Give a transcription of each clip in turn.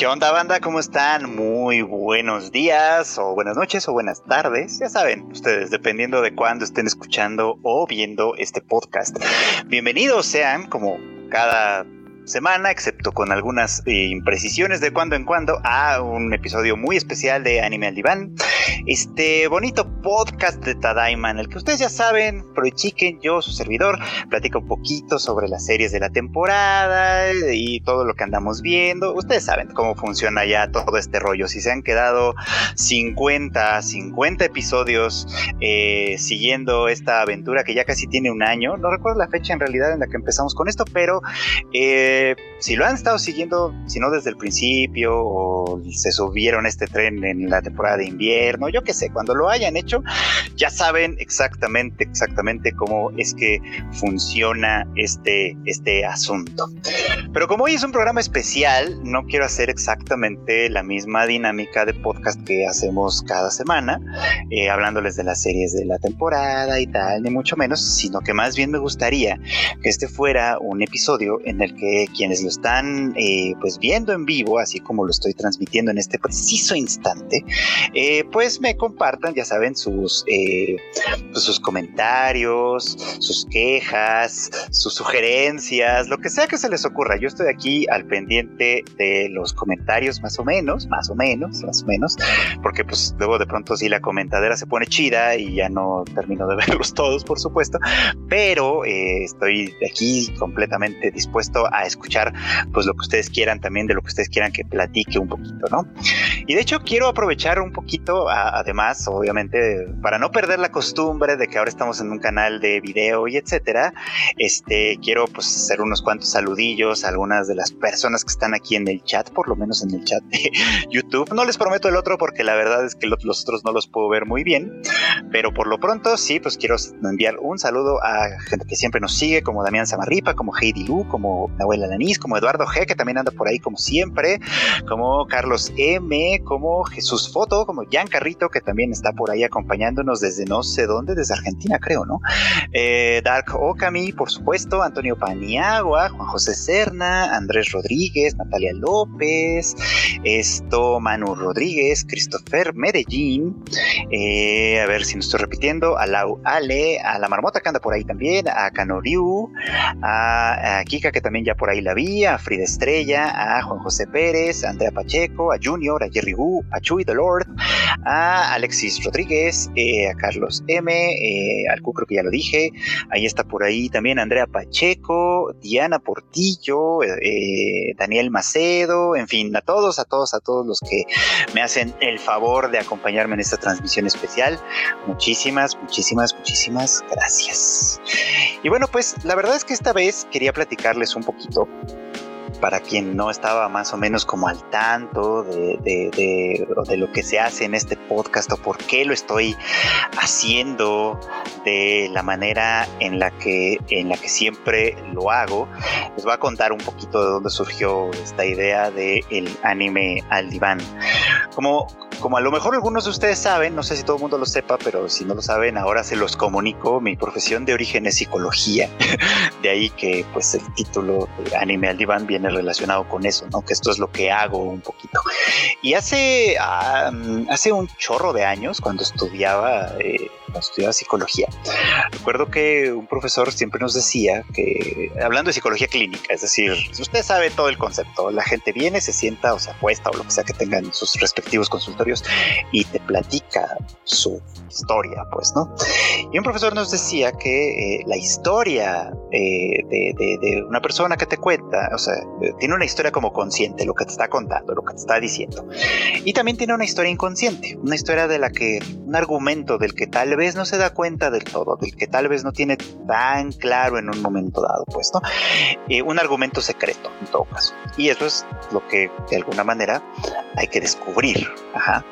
¿Qué onda banda? ¿Cómo están? Muy buenos días o buenas noches o buenas tardes. Ya saben, ustedes, dependiendo de cuándo estén escuchando o viendo este podcast. Bienvenidos sean como cada semana, excepto con algunas eh, imprecisiones de cuando en cuando, a un episodio muy especial de Anime al Diván. Este bonito podcast de Tadaima, el que ustedes ya saben, Chicken, yo, su servidor, platico un poquito sobre las series de la temporada y todo lo que andamos viendo. Ustedes saben cómo funciona ya todo este rollo. Si se han quedado 50, 50 episodios eh, siguiendo esta aventura que ya casi tiene un año, no recuerdo la fecha en realidad en la que empezamos con esto, pero... Eh, si lo han estado siguiendo, si no desde el principio, o se subieron este tren en la temporada de invierno, yo qué sé, cuando lo hayan hecho, ya saben exactamente, exactamente cómo es que funciona este, este asunto. Pero como hoy es un programa especial, no quiero hacer exactamente la misma dinámica de podcast que hacemos cada semana, eh, hablándoles de las series de la temporada y tal, ni mucho menos, sino que más bien me gustaría que este fuera un episodio en el que quienes lo están eh, pues viendo en vivo, así como lo estoy transmitiendo en este preciso instante, eh, pues me compartan, ya saben, sus, eh, pues sus comentarios, sus quejas, sus sugerencias, lo que sea que se les ocurra. Yo estoy aquí al pendiente de los comentarios, más o menos, más o menos, más o menos, porque pues luego de pronto si la comentadera se pone chida y ya no termino de verlos todos, por supuesto, pero estoy aquí completamente dispuesto a escuchar pues lo que ustedes quieran también de lo que ustedes quieran que platique un poquito, ¿no? Y de hecho quiero aprovechar un poquito, además, obviamente, para no perder la costumbre de que ahora estamos en un canal de video y etcétera, este, quiero pues hacer unos cuantos saludillos a algunas de las personas que están aquí en el chat, por lo menos en el chat de YouTube. No les prometo el otro porque la verdad es que los otros no los puedo ver muy bien, pero por lo pronto sí, pues quiero enviar un saludo a gente que siempre nos sigue, como Damián Samarripa, como Heidi Lu, como Abuela Lanís, como Eduardo G, que también anda por ahí como siempre, como Carlos M, como Jesús Foto, como Jan Carrito, que también está por ahí acompañándonos desde no sé dónde, desde Argentina creo, ¿no? Eh, Dark Okami, por supuesto, Antonio Paniagua, Juan José Serna, Andrés Rodríguez, Natalia López, esto, Manu Rodríguez, Christopher Medellín, eh, a ver si no estoy repitiendo, a Lau Ale, a la Marmota que anda por ahí también, a Canoriu, a, a Kika que también ya por ahí la vía, a Frida Estrella, a Juan José Pérez, a Andrea Pacheco, a Junior, a Jerry Wu, a Chuy Lord, a Alexis Rodríguez, eh, a Carlos M, eh, al Q creo que ya lo dije, ahí está por ahí también Andrea Pacheco, Diana Portillo, eh, Daniel Macedo, en fin, a todos, a todos, a todos los que me hacen el favor de acompañarme en esta transmisión especial. Muchísimas, muchísimas, muchísimas gracias. Y bueno, pues la verdad es que esta vez quería platicarles un poquito よ。Para quien no estaba más o menos como al tanto de, de, lo que se hace en este podcast o por qué lo estoy haciendo de la manera en la que, en la que siempre lo hago, les voy a contar un poquito de dónde surgió esta idea del el anime al diván. Como, como a lo mejor algunos de ustedes saben, no sé si todo el mundo lo sepa, pero si no lo saben, ahora se los comunico. Mi profesión de origen es psicología. De ahí que pues el título de Anime al Diván viene relacionado con eso, ¿no? Que esto es lo que hago un poquito. Y hace, hace un chorro de años, cuando estudiaba, eh, estudiaba psicología, recuerdo que un profesor siempre nos decía que, hablando de psicología clínica, es decir, si usted sabe todo el concepto, la gente viene, se sienta o se apuesta o lo que sea que tengan sus respectivos consultorios y te platica su historia, pues, ¿no? Y un profesor nos decía que eh, la historia eh, de, de, una persona que te cuenta, o sea, tiene una historia como consciente, lo que te está contando, lo que te está diciendo. Y también tiene una historia inconsciente, una historia de la que, un argumento del que tal vez no se da cuenta del todo, del que tal vez no tiene tan claro en un momento dado, pues, ¿no? Eh, un argumento secreto, en todo caso. Y eso es lo que, de alguna manera, hay que descubrir. Ajá.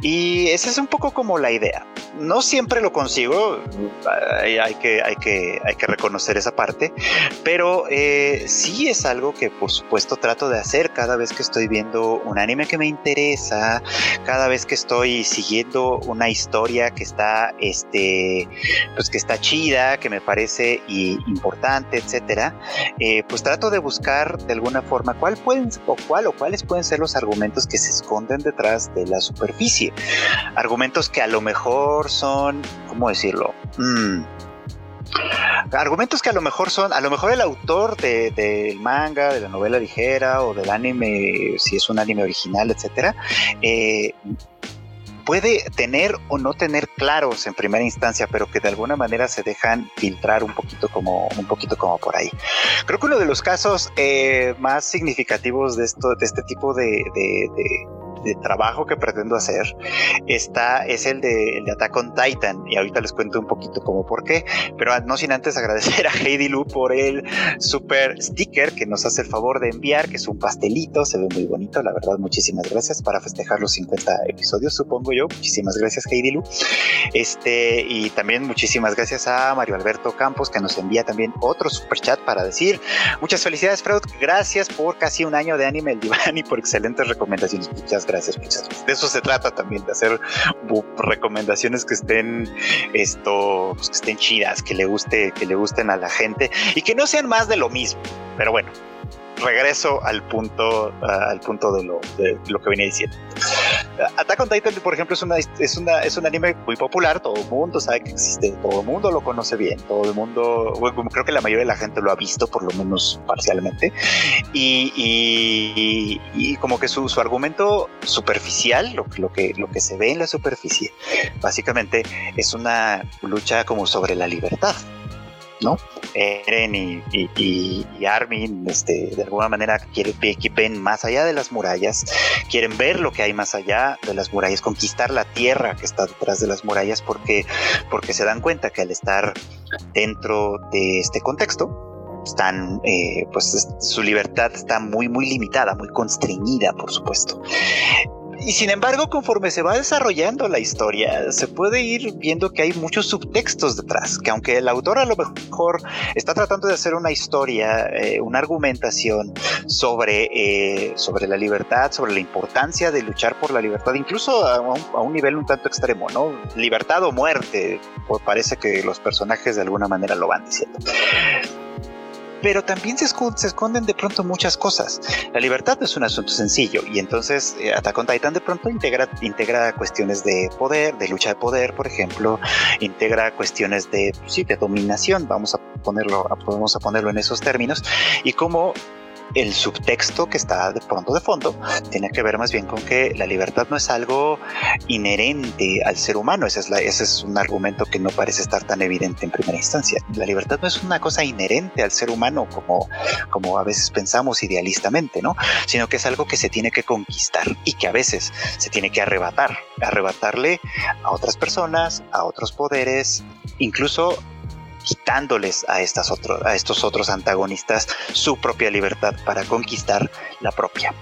Y esa es un poco como la idea. no siempre lo consigo, hay, que, hay, que, hay que reconocer esa parte, pero eh, sí es algo que por supuesto trato de hacer cada vez que estoy viendo un anime que me interesa, cada vez que estoy siguiendo una historia que está, este, pues que está chida, que me parece importante, etcétera, eh, pues trato de buscar de alguna forma cuál pueden o cuál o cuáles pueden ser los argumentos que se esconden detrás de la superficie, argumentos que a lo mejor son, ¿cómo decirlo? Mm, argumentos que a lo mejor son, a lo mejor el autor del manga, de la novela ligera o del anime, si es un anime original, etcétera, eh, puede tener o no tener claros en primera instancia, pero que de alguna manera se dejan filtrar un poquito como un poquito como por ahí. Creo que uno de los casos eh, más significativos de esto, de este tipo de de trabajo que pretendo hacer está, es el de, el de Attack on Titan y ahorita les cuento un poquito como por qué, pero no sin antes agradecer a Heidi Lu por el super sticker que nos hace el favor de enviar, que es un pastelito, se ve muy bonito, la verdad, muchísimas gracias para festejar los 50 episodios, supongo yo, muchísimas gracias Heidi Lu, este, y también muchísimas gracias a Mario Alberto Campos que nos envía también otro super chat para decir muchas felicidades Freud, gracias por casi un año de anime el diván y por excelentes recomendaciones, muchas gracias De eso se trata también, de hacer recomendaciones que estén esto, pues, que estén chidas, que le guste, que le gusten a la gente y que no sean más de lo mismo. Pero bueno, regreso al punto, al punto de lo, de lo que venía diciendo. Attack on Titan, por ejemplo, es, un anime muy popular, todo el mundo sabe que existe, todo el mundo lo conoce bien, todo el mundo, creo que la mayoría de la gente lo ha visto, por lo menos parcialmente, y, como que su, su, argumento superficial, lo que se ve en la superficie, básicamente es una lucha como sobre la libertad. ¿No? Eren y, Armin, este, de alguna manera quieren que ven más allá de las murallas, quieren ver lo que hay más allá de las murallas, conquistar la tierra que está detrás de las murallas, porque, porque se dan cuenta que al estar dentro de este contexto, están, eh, pues su libertad está muy, muy limitada, muy constreñida, por supuesto. Y sin embargo, conforme se va desarrollando la historia, se puede ir viendo que hay muchos subtextos detrás, que aunque el autor a lo mejor está tratando de hacer una historia, eh, una argumentación sobre, eh, sobre la libertad, sobre la importancia de luchar por la libertad, incluso a un, a un nivel un tanto extremo, ¿no? Libertad o muerte, pues parece que los personajes de alguna manera lo van diciendo pero también se, esconden de pronto muchas cosas. La libertad no es un asunto sencillo y entonces eh, Attack on Titan de pronto integra, integra cuestiones de poder, de lucha de poder, por ejemplo, integra cuestiones de, sí, de dominación, vamos a ponerlo, vamos a ponerlo en esos términos, y cómo el subtexto que está de pronto de fondo tiene que ver más bien con que la libertad no es algo inherente al ser humano. Ese es, ese es un argumento que no parece estar tan evidente en primera instancia. La libertad no es una cosa inherente al ser humano como, como a veces pensamos idealistamente, ¿no? Sino que es algo que se tiene que conquistar y que a veces se tiene que arrebatar, arrebatarle a otras personas, a otros poderes, incluso quitándoles a, estas a estos otros antagonistas su propia libertad para conquistar la propia.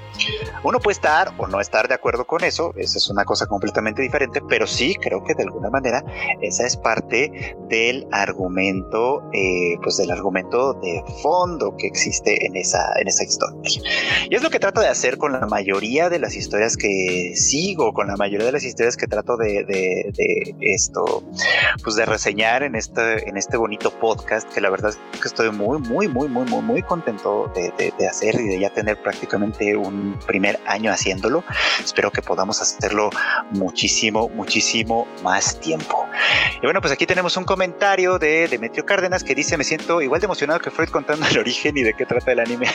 Uno puede estar o no estar de acuerdo con eso, esa es una cosa completamente diferente, pero sí creo que de alguna manera esa es parte del argumento, eh, pues del argumento de fondo que existe en esa, en esa historia. Y es lo que trato de hacer con la mayoría de las historias que sigo, con la mayoría de las historias que trato de, esto, pues de reseñar en este, en este bonito podcast, que la verdad es que estoy muy, muy, muy, muy, muy, muy contento de, de hacer y de ya tener prácticamente un primer año haciéndolo. Espero que podamos hacerlo muchísimo, muchísimo más tiempo. Y bueno, pues aquí tenemos un comentario de Demetrio Cárdenas que dice, me siento igual de emocionado que Freud contando el origen y de qué trata el anime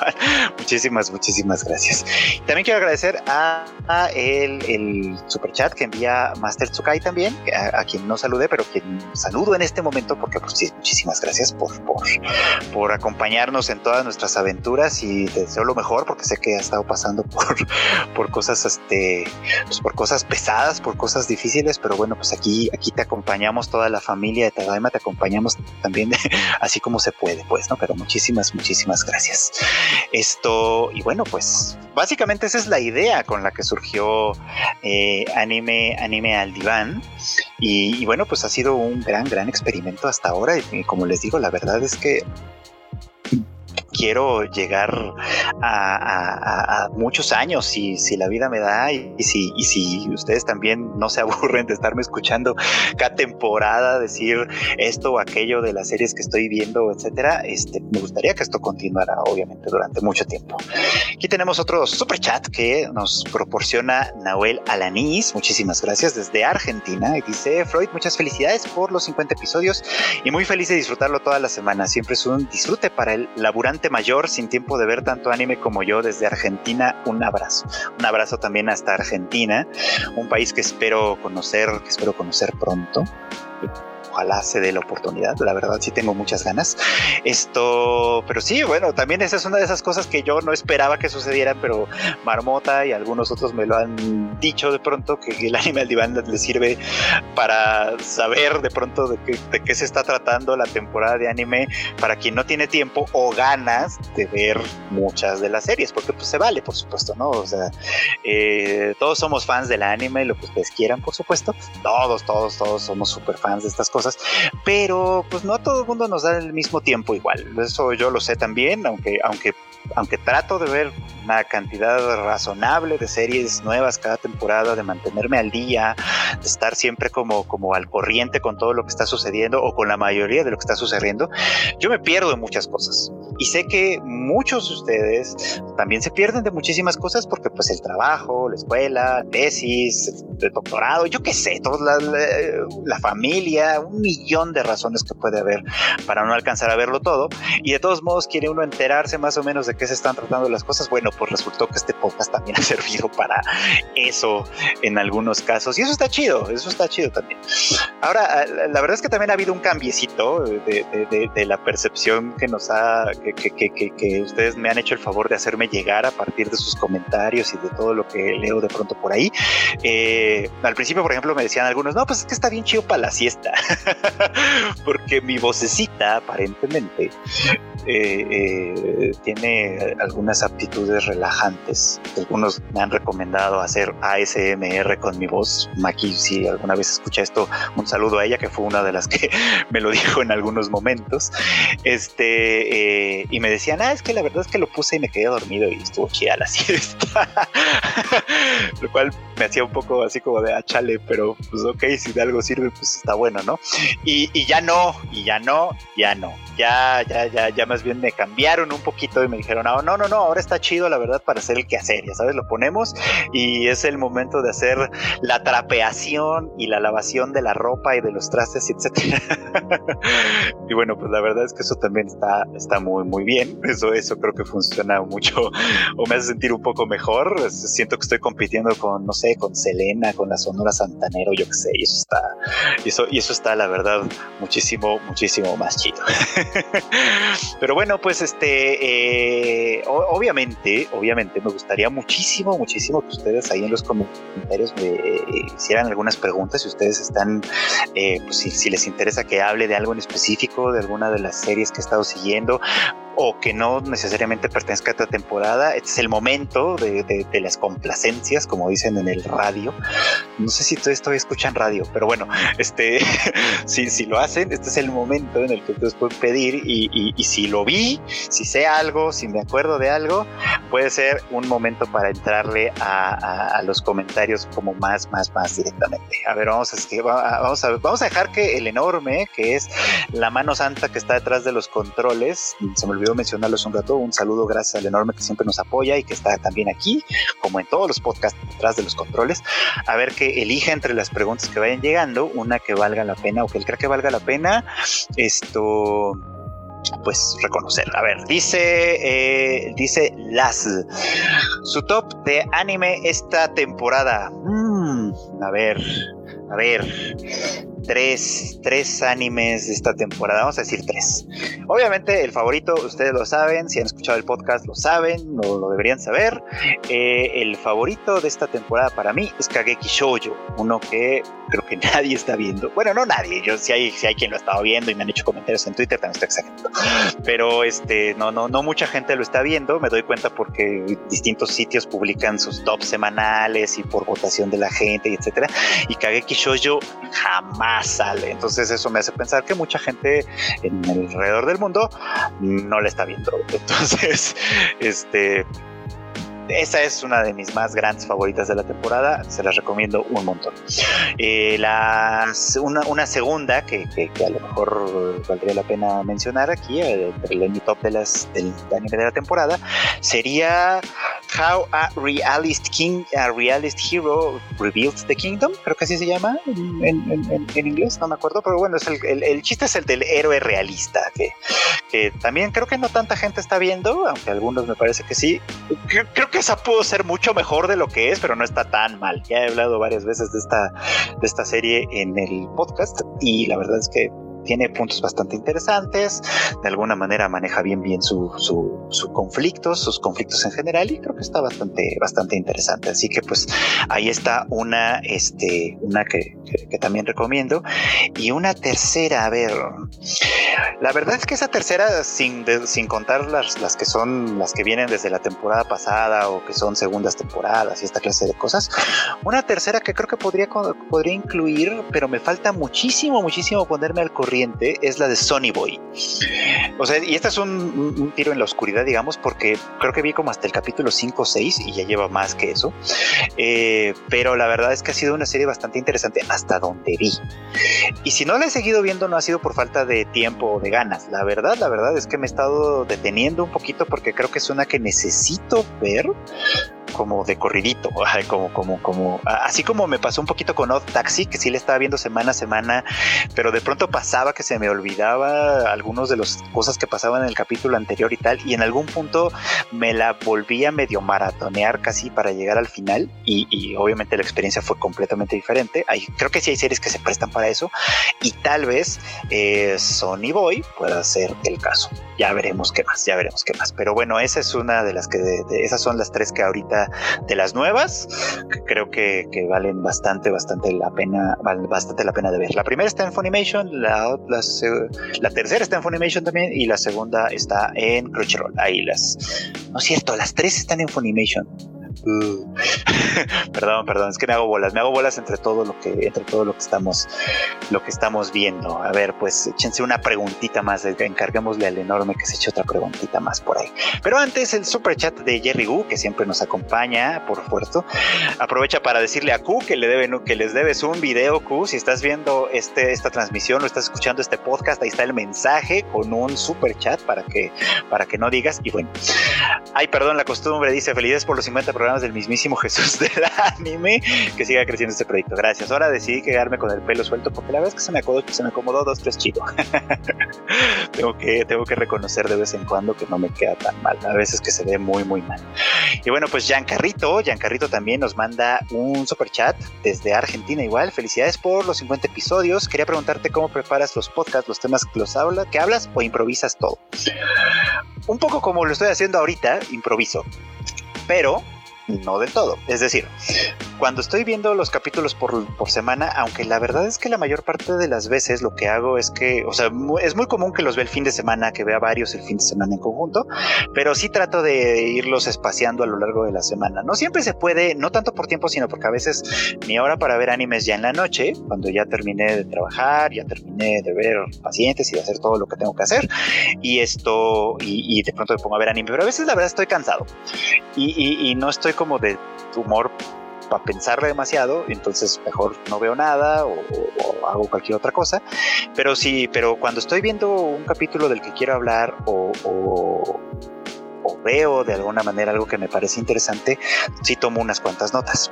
Muchísimas, muchísimas gracias. También quiero agradecer a, el, el super chat que envía Master Tsukai también, a, quien no saludé, pero quien saludo en este momento porque pues sí, muchísimas gracias por, por, por acompañarnos en todas nuestras aventuras y te deseo lo mejor porque sé que ha estado pasando por, por cosas, este, pues por cosas pesadas, por cosas difíciles, pero bueno, pues aquí, aquí te acompañamos toda la familia de Tadaima, te acompañamos también así como se puede, pues, ¿no? Pero muchísimas, muchísimas gracias. Esto, y bueno, pues básicamente esa es la idea con la que surgió eh, anime, anime al diván. Y, bueno, pues ha sido un gran, gran experimento hasta ahora. Y como les digo, la verdad es que quiero llegar a, muchos años si, si la vida me da y, si, ustedes también no se aburren de estarme escuchando cada temporada decir esto o aquello de las series que estoy viendo, etcétera, este, me gustaría que esto continuara obviamente durante mucho tiempo. Aquí tenemos otro super chat que nos proporciona Nahuel Alanís, muchísimas gracias desde Argentina. Dice Freud, muchas felicidades por los 50 episodios y muy feliz de disfrutarlo toda la semana, siempre es un disfrute para el laburante mayor sin tiempo de ver tanto anime como yo desde Argentina. Un abrazo. Un abrazo también hasta Argentina, un país que espero conocer, que espero conocer pronto ojalá se dé la oportunidad. La verdad, sí tengo muchas ganas. Esto, pero sí, bueno, también esa es una de esas cosas que yo no esperaba que sucedieran, pero Marmota y algunos otros me lo han dicho de pronto que el anime al diván le sirve para saber de pronto de qué, de qué se está tratando la temporada de anime para quien no tiene tiempo o ganas de ver muchas de las series, porque pues se vale, por supuesto, ¿no? O sea, eh, todos somos fans del anime, lo que ustedes quieran, por supuesto. Todos, todos, todos somos súper fans de estas cosas pero pues no a todo el mundo nos da el mismo tiempo igual. Eso yo lo sé también, aunque, aunque, aunque trato de ver una cantidad razonable de series nuevas cada temporada, de mantenerme al día, de estar siempre como, como al corriente con todo lo que está sucediendo o con la mayoría de lo que está sucediendo, yo me pierdo en muchas cosas. Y sé que muchos de ustedes también se pierden de muchísimas cosas porque pues el trabajo, la escuela, tesis, el doctorado, yo qué sé, toda la, la familia, un millón de razones que puede haber para no alcanzar a verlo todo. Y de todos modos quiere uno enterarse más o menos de qué se están tratando las cosas. Bueno, pues resultó que este podcast también ha servido para eso en algunos casos. Y eso está chido, eso está chido también. Ahora, la verdad es que también ha habido un cambiecito de, de, de, la percepción que nos ha, que, que, que, que, ustedes me han hecho el favor de hacerme llegar a partir de sus comentarios y de todo lo que leo de pronto por ahí. Eh, al principio, por ejemplo, me decían algunos, no, pues es que está bien chido para la siesta. porque mi vocecita aparentemente eh, eh, tiene algunas aptitudes relajantes. Algunos me han recomendado hacer ASMR con mi voz. Maki, si alguna vez escucha esto, un saludo a ella, que fue una de las que me lo dijo en algunos momentos. Este, eh, y me decían, ah, es que la verdad es que lo puse y me quedé dormido y estuvo chida la siesta. lo cual me hacía un poco así como de, ah, chale, pero pues ok, si de algo sirve, pues está bueno, ¿no? Y, y ya no, y ya no, ya no. Ya, ya, ya, ya más bien me cambiaron un poquito y me dijeron, no, no, no, no, ahora está chido la verdad para hacer el quehacer, ya sabes, lo ponemos y es el momento de hacer la trapeación y la lavación de la ropa y de los trastes, etcétera. y bueno, pues la verdad es que eso también está, está muy, muy bien. Eso, eso creo que funciona mucho o me hace sentir un poco mejor. Siento que estoy compitiendo con, no sé, con Selena, con la Sonora Santanero, yo qué sé, y eso está, y eso, y eso está la verdad muchísimo, muchísimo más chido. Pero bueno, pues este, eh, obviamente, obviamente me gustaría muchísimo, muchísimo que ustedes ahí en los comentarios me hicieran algunas preguntas si ustedes están, eh, pues si, si les interesa que hable de algo en específico, de alguna de las series que he estado siguiendo o que no necesariamente pertenezca a esta temporada. Este es el momento de, de, las complacencias, como dicen en el radio. No sé si ustedes todavía escuchan radio, pero bueno, este, si, si lo hacen, este es el momento en el que ustedes pueden pedir y, y, y, si lo vi, si sé algo, si me acuerdo de algo, puede ser un momento para entrarle a, a, a los comentarios como más, más, más directamente. A ver, vamos a, vamos a, vamos a dejar que el enorme, que es la mano santa que está detrás de los controles, se me olvidó mencionarlos un rato, un saludo gracias al enorme que siempre nos apoya y que está también aquí, como en todos los podcasts detrás de los controles, a ver que elija entre las preguntas que vayan llegando una que valga la pena o que él crea que valga la pena. Esto pues reconocer. A ver, dice, eh, dice Las, su top de anime esta temporada. Mm, a ver, a ver, tres, tres animes de esta temporada. Vamos a decir tres. Obviamente, el favorito, ustedes lo saben, si han escuchado el podcast lo saben, no lo deberían saber. Eh, el favorito de esta temporada para mí es Kageki Shoujo, uno que creo que nadie está viendo. Bueno, no nadie, yo si hay, si hay quien lo ha estado viendo y me han hecho comentarios en Twitter, también estoy exagerando. Pero este, no, no, no mucha gente lo está viendo, me doy cuenta porque distintos sitios publican sus tops semanales y por votación de la gente y etcétera. Y Kageki Shoujo jamás sale. Entonces eso me hace pensar que mucha gente en alrededor del mundo no le está viendo. Entonces, este esa es una de mis más grandes favoritas de la temporada, se las recomiendo un montón. Eh, una, segunda que, a lo mejor valdría la pena mencionar aquí, eh, el, top de las, del anime de la temporada, sería How a Realist King, a Realist Hero Reveals the Kingdom, creo que así se llama en, inglés, no me acuerdo, pero bueno, es el, chiste es el del héroe realista, que, que también creo que no tanta gente está viendo, aunque algunos me parece que sí. creo que esa pudo ser mucho mejor de lo que es, pero no está tan mal. Ya he hablado varias veces de esta, de esta serie en el podcast y la verdad es que tiene puntos bastante interesantes, de alguna manera maneja bien bien su, su, conflicto, sus conflictos en general y creo que está bastante, bastante interesante. Así que pues ahí está una, este, una que, que, también recomiendo y una tercera, a ver, la verdad es que esa tercera, sin, sin contar las, las que son las que vienen desde la temporada pasada o que son segundas temporadas y esta clase de cosas, una tercera que creo que podría, podría incluir, pero me falta muchísimo, muchísimo ponerme al corriente es la de Sonny Boy. O sea, y este es un, tiro en la oscuridad, digamos, porque creo que vi como hasta el capítulo 5 o 6 y ya lleva más que eso. Eh, pero la verdad es que ha sido una serie bastante interesante hasta donde vi. Y si no la he seguido viendo, no ha sido por falta de tiempo o de ganas. La verdad, la verdad es que me he estado deteniendo un poquito porque creo que es una que necesito ver como de corridito, como, como, como, así como me pasó un poquito con Odd Taxi, que sí le estaba viendo semana a semana, pero de pronto pasaba que se me olvidaba algunos de las cosas que pasaban en el capítulo anterior y tal, y en algún punto me la volvía medio maratonear casi para llegar al final, y, obviamente la experiencia fue completamente diferente. Creo que sí hay series que se prestan para eso, y tal vez eh, Sony Boy pueda ser el caso. Ya veremos qué más, ya veremos qué más. Pero bueno, esa es una de las que, esas son las tres que ahorita de las nuevas, creo que, valen bastante, bastante la pena, bastante la pena de ver. La primera está en Funimation, la, la, tercera está en Funimation también y la segunda está en Crunchyroll. Ahí las, no es cierto, las tres están en Funimation. Perdón, perdón, es que me hago bolas, me hago bolas entre todo lo que, entre todo lo que estamos, lo que estamos viendo. A ver, pues échense una preguntita más, encarguémosle al enorme que se eche otra preguntita más por ahí. Pero antes, el super chat de Jerry Gu, que siempre nos acompaña, por supuesto, aprovecha para decirle a Q que le deben, que les debes un video, Q. Si estás viendo este, esta transmisión o estás escuchando este podcast, ahí está el mensaje con un super chat para que, para que no digas. Y bueno, ay, perdón, la costumbre dice felicidades por los 50 programas del mismísimo Jesús del anime, que siga creciendo este proyecto. Gracias. Ahora decidí quedarme con el pelo suelto porque la verdad es que se me acomodó, se me acomodó dos, tres chido. tengo, que, tengo que reconocer de vez en cuando que no me queda tan mal. A veces que se ve muy, muy mal. Y bueno, pues Giancarrito, Giancarrito también nos manda un super chat desde Argentina igual. Felicidades por los 50 episodios. Quería preguntarte cómo preparas los podcasts, los temas que los habla, que hablas o improvisas todo. Un poco como lo estoy haciendo ahorita, improviso. Pero no del todo. Es decir, cuando estoy viendo los capítulos por, semana, aunque la verdad es que la mayor parte de las veces lo que hago es que, o sea, es muy común que los vea el fin de semana, que vea varios el fin de semana en conjunto, pero sí trato de irlos espaciando a lo largo de la semana. No siempre se puede, no tanto por tiempo, sino porque a veces mi hora para ver animes ya en la noche, cuando ya terminé de trabajar, ya terminé de ver pacientes y de hacer todo lo que tengo que hacer, y esto, y, de pronto me pongo a ver anime, pero a veces la verdad estoy cansado y no estoy como de humor para pensarle demasiado, entonces mejor no veo nada o, hago cualquier otra cosa. Pero sí, pero cuando estoy viendo un capítulo del que quiero hablar o, o, veo de alguna manera algo que me parece interesante, sí tomo unas cuantas notas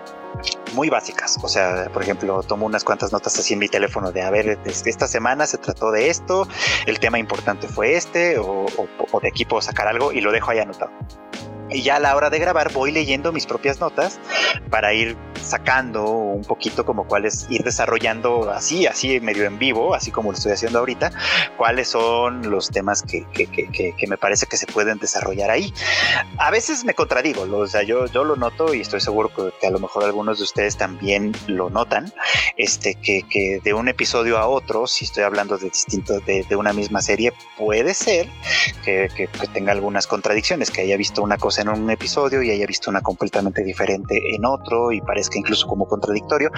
muy básicas. O sea, por ejemplo, tomo unas cuantas notas así en mi teléfono de, a ver, esta semana se trató de esto, el tema importante fue este, o, o de aquí puedo sacar algo y lo dejo ahí anotado. Y ya a la hora de grabar voy leyendo mis propias notas para ir sacando un poquito como cuál es ir desarrollando así, así medio en vivo, así como lo estoy haciendo ahorita, cuáles son los temas que, que, que, me parece que se pueden desarrollar ahí. A veces me contradigo, o sea, yo, yo lo noto y estoy seguro que, a lo mejor algunos de ustedes también lo notan, este, que, de un episodio a otro, si estoy hablando de distinto, de, de una misma serie, puede ser que, tenga algunas contradicciones, que haya visto una cosa en un episodio y haya visto una completamente diferente en otro y parezca incluso como contradictorio.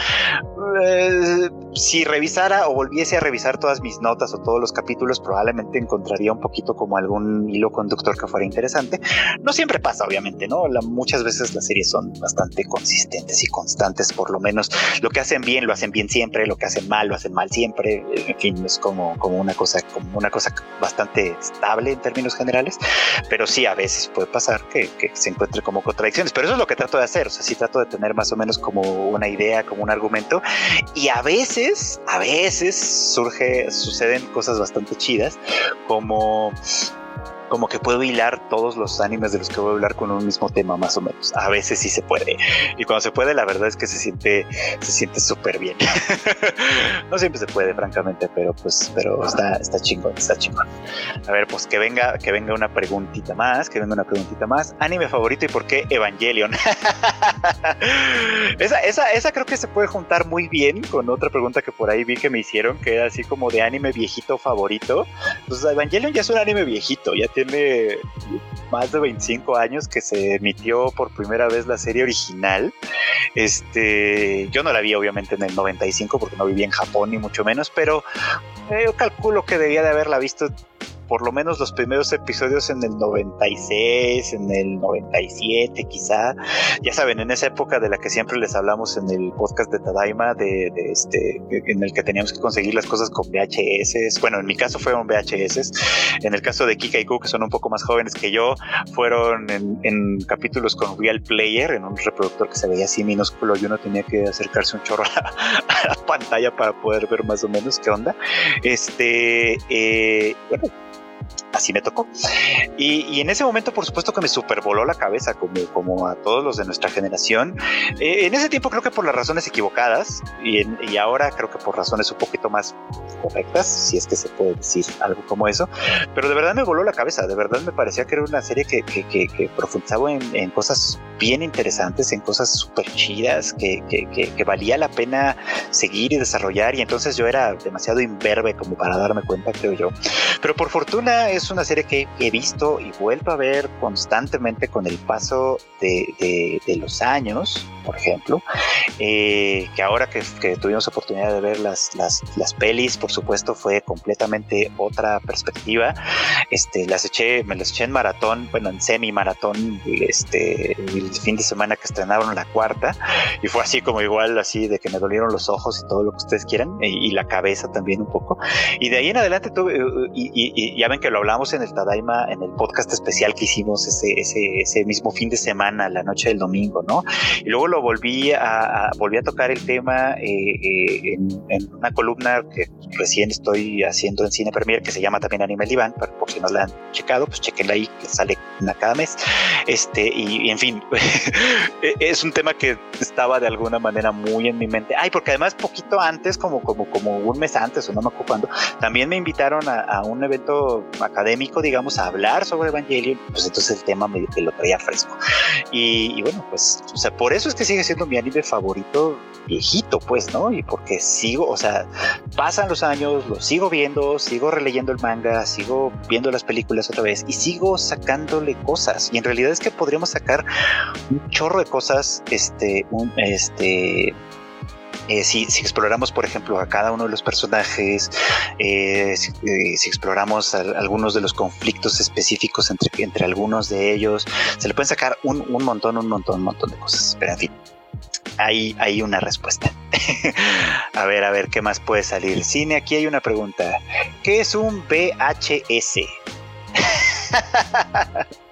Eh, si revisara o volviese a revisar todas mis notas o todos los capítulos, probablemente encontraría un poquito como algún hilo conductor que fuera interesante. No siempre pasa, obviamente, ¿no? La, muchas veces las series son bastante consistentes y constantes, por lo menos lo que hacen bien lo hacen bien siempre, lo que hacen mal lo hacen mal siempre. En fin, es como, como una cosa, como una cosa bastante estable en términos generales, pero sí a veces puede pasar que, que se encuentre como contradicciones. Pero eso es lo que trato de hacer. O sea, sí trato de tener más o menos como una idea, como un argumento, y a veces, a veces surge, suceden cosas bastante chidas, como como que puedo hilar todos los animes de los que voy a hablar con un mismo tema, más o menos. A veces sí se puede. Y cuando se puede, la verdad es que se siente, se siente súper bien. no siempre se puede, francamente, pero pues, pero está, está chingón, está chingón. A ver, pues que venga, que venga una preguntita más, que venga una preguntita más. Anime favorito y por qué Evangelion. esa, esa, esa creo que se puede juntar muy bien con otra pregunta que por ahí vi que me hicieron, que era así como de anime viejito favorito. Pues Evangelion ya es un anime viejito, ya tiene tiene más de 25 años que se emitió por primera vez la serie original. Este, yo no la vi obviamente en el 95 porque no vivía en Japón ni mucho menos, pero eh, yo calculo que debía de haberla visto por lo menos los primeros episodios en el 96, en el 97 quizá. Ya saben, en esa época de la que siempre les hablamos en el podcast de Tadaima, de, este, en el que teníamos que conseguir las cosas con VHS. Bueno, en mi caso fueron VHS. En el caso de Kika y Ku, que son un poco más jóvenes que yo, fueron en, capítulos con Real Player, en un reproductor que se veía así minúsculo y uno tenía que acercarse un chorro a la, pantalla para poder ver más o menos qué onda. Este, eh, bueno, así me tocó. Y, en ese momento, por supuesto, que me supervoló la cabeza, como, como a todos los de nuestra generación. Eh, en ese tiempo creo que por las razones equivocadas y, y, ahora creo que por razones un poquito más correctas, si es que se puede decir algo como eso. Pero de verdad me voló la cabeza, de verdad me parecía que era una serie que, que, que, profundizaba en, en, cosas bien interesantes, en cosas súper chidas, que, que valía la pena seguir y desarrollar. Y entonces yo era demasiado imberbe como para darme cuenta, creo yo. Pero por fortuna es una serie que he visto y vuelto a ver constantemente con el paso de, los años, por ejemplo, eh, que ahora que, tuvimos oportunidad de ver las, las, las, pelis, por supuesto, fue completamente otra perspectiva. Este, las eché, me las eché en maratón, bueno, en semi maratón, este, el fin de semana que estrenaron la cuarta, y fue así como igual, así de que me dolieron los ojos y todo lo que ustedes quieran, y, la cabeza también un poco. Y de ahí en adelante tuve, y, y ya ven que lo hablamos en el Tadaima, en el podcast especial que hicimos ese, ese, ese mismo fin de semana, la noche del domingo, ¿no? Y luego lo volví a, volví a tocar el tema eh, eh, en, una columna que recién estoy haciendo en Cine Premier que se llama también Anime Iván, por si no la han checado, pues chequenla ahí, que sale una cada mes. Este, y, en fin, es un tema que estaba de alguna manera muy en mi mente. Ay, porque además poquito antes, como, como, como un mes antes, o no me acuerdo cuándo, también me invitaron a, a un evento académico, digamos, a hablar sobre Evangelion, pues entonces el tema me que lo traía fresco. Y, bueno, pues, o sea, por eso es que sigue siendo mi anime favorito viejito, pues, ¿no? Y porque sigo, o sea, pasan los años, lo sigo viendo, sigo releyendo el manga, sigo viendo las películas otra vez y sigo sacándole cosas. Y en realidad es que podríamos sacar un chorro de cosas, este, un, este, eh, si, exploramos, por ejemplo, a cada uno de los personajes, eh, eh, si, exploramos algunos de los conflictos específicos entre, entre algunos de ellos, se le pueden sacar un, un montón, un montón, un montón de cosas. Pero en fin, hay, hay una respuesta. a ver, a ver, ¿qué más puede salir? Cine, aquí hay una pregunta. ¿Qué es un VHS?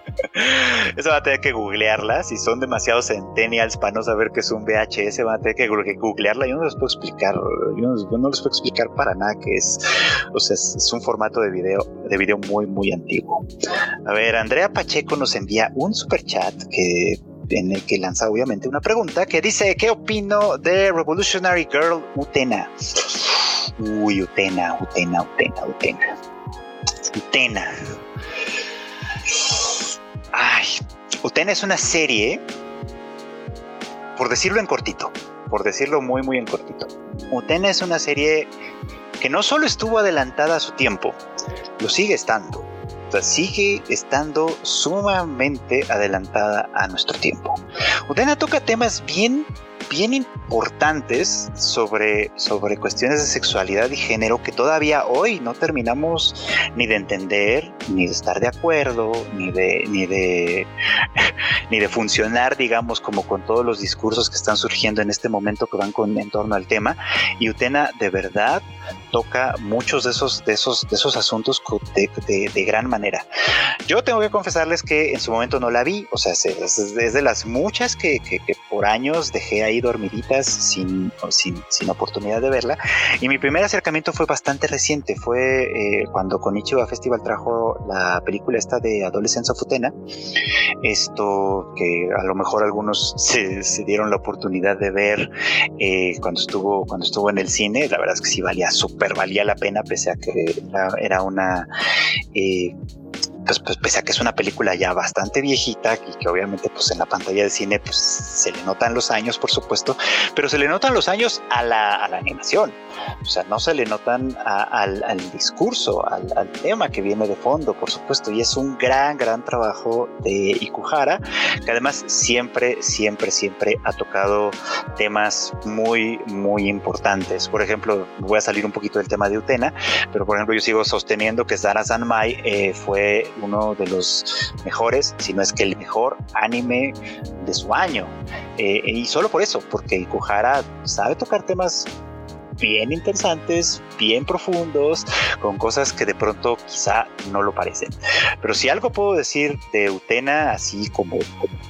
Eso va a tener que googlearla. Si son demasiados centennials para no saber qué es un VHS, van a tener que googlearla. Yo no les puedo explicar, yo no, les puedo explicar para nada qué es. O sea, es, un formato de video, de video muy, muy antiguo. A ver, Andrea Pacheco nos envía un super chat que en el que lanza obviamente una pregunta que dice, ¿qué opino de Revolutionary Girl Utena? Uy, Utena, Utena, Utena, Utena. Utena. Ay, Utena es una serie, por decirlo en cortito, por decirlo muy, muy en cortito. Utena es una serie que no solo estuvo adelantada a su tiempo, lo sigue estando. O sea, sigue estando sumamente adelantada a nuestro tiempo. Utena toca temas bien bien importantes sobre, sobre cuestiones de sexualidad y género que todavía hoy no terminamos ni de entender, ni de estar de acuerdo, ni de, ni de, ni de funcionar, digamos, como con todos los discursos que están surgiendo en este momento que van con, en torno al tema. Y Utena de verdad toca muchos de esos, de esos, de esos asuntos de, de, gran manera. Yo tengo que confesarles que en su momento no la vi, o sea, es, de las muchas que, que, que por años dejé ahí dormiditas sin, sin, sin, oportunidad de verla. Y mi primer acercamiento fue bastante reciente, fue eh, cuando Konichiwa Festival trajo la película esta de Adolescencia Futena. Esto que a lo mejor algunos se, dieron la oportunidad de ver eh, cuando, estuvo, cuando estuvo en el cine. La verdad es que sí valía súper, valía la pena, pese a que era, una... Eh, pues, pues, pese a que es una película ya bastante viejita y que obviamente pues en la pantalla de cine pues se le notan los años por supuesto, pero se le notan los años a la, a la animación, o sea, no se le notan al, al, discurso, al, al, tema que viene de fondo por supuesto, y es un gran, gran trabajo de Ikuhara, que además siempre, siempre, siempre ha tocado temas muy, muy importantes. Por ejemplo, voy a salir un poquito del tema de Utena, pero por ejemplo yo sigo sosteniendo que Zara Sanmai eh, fue uno de los mejores, si no es que el mejor anime de su año. Eh, y solo por eso, porque Ikuhara sabe tocar temas bien interesantes, bien profundos, con cosas que de pronto quizá no lo parecen. Pero si algo puedo decir de Utena, así como,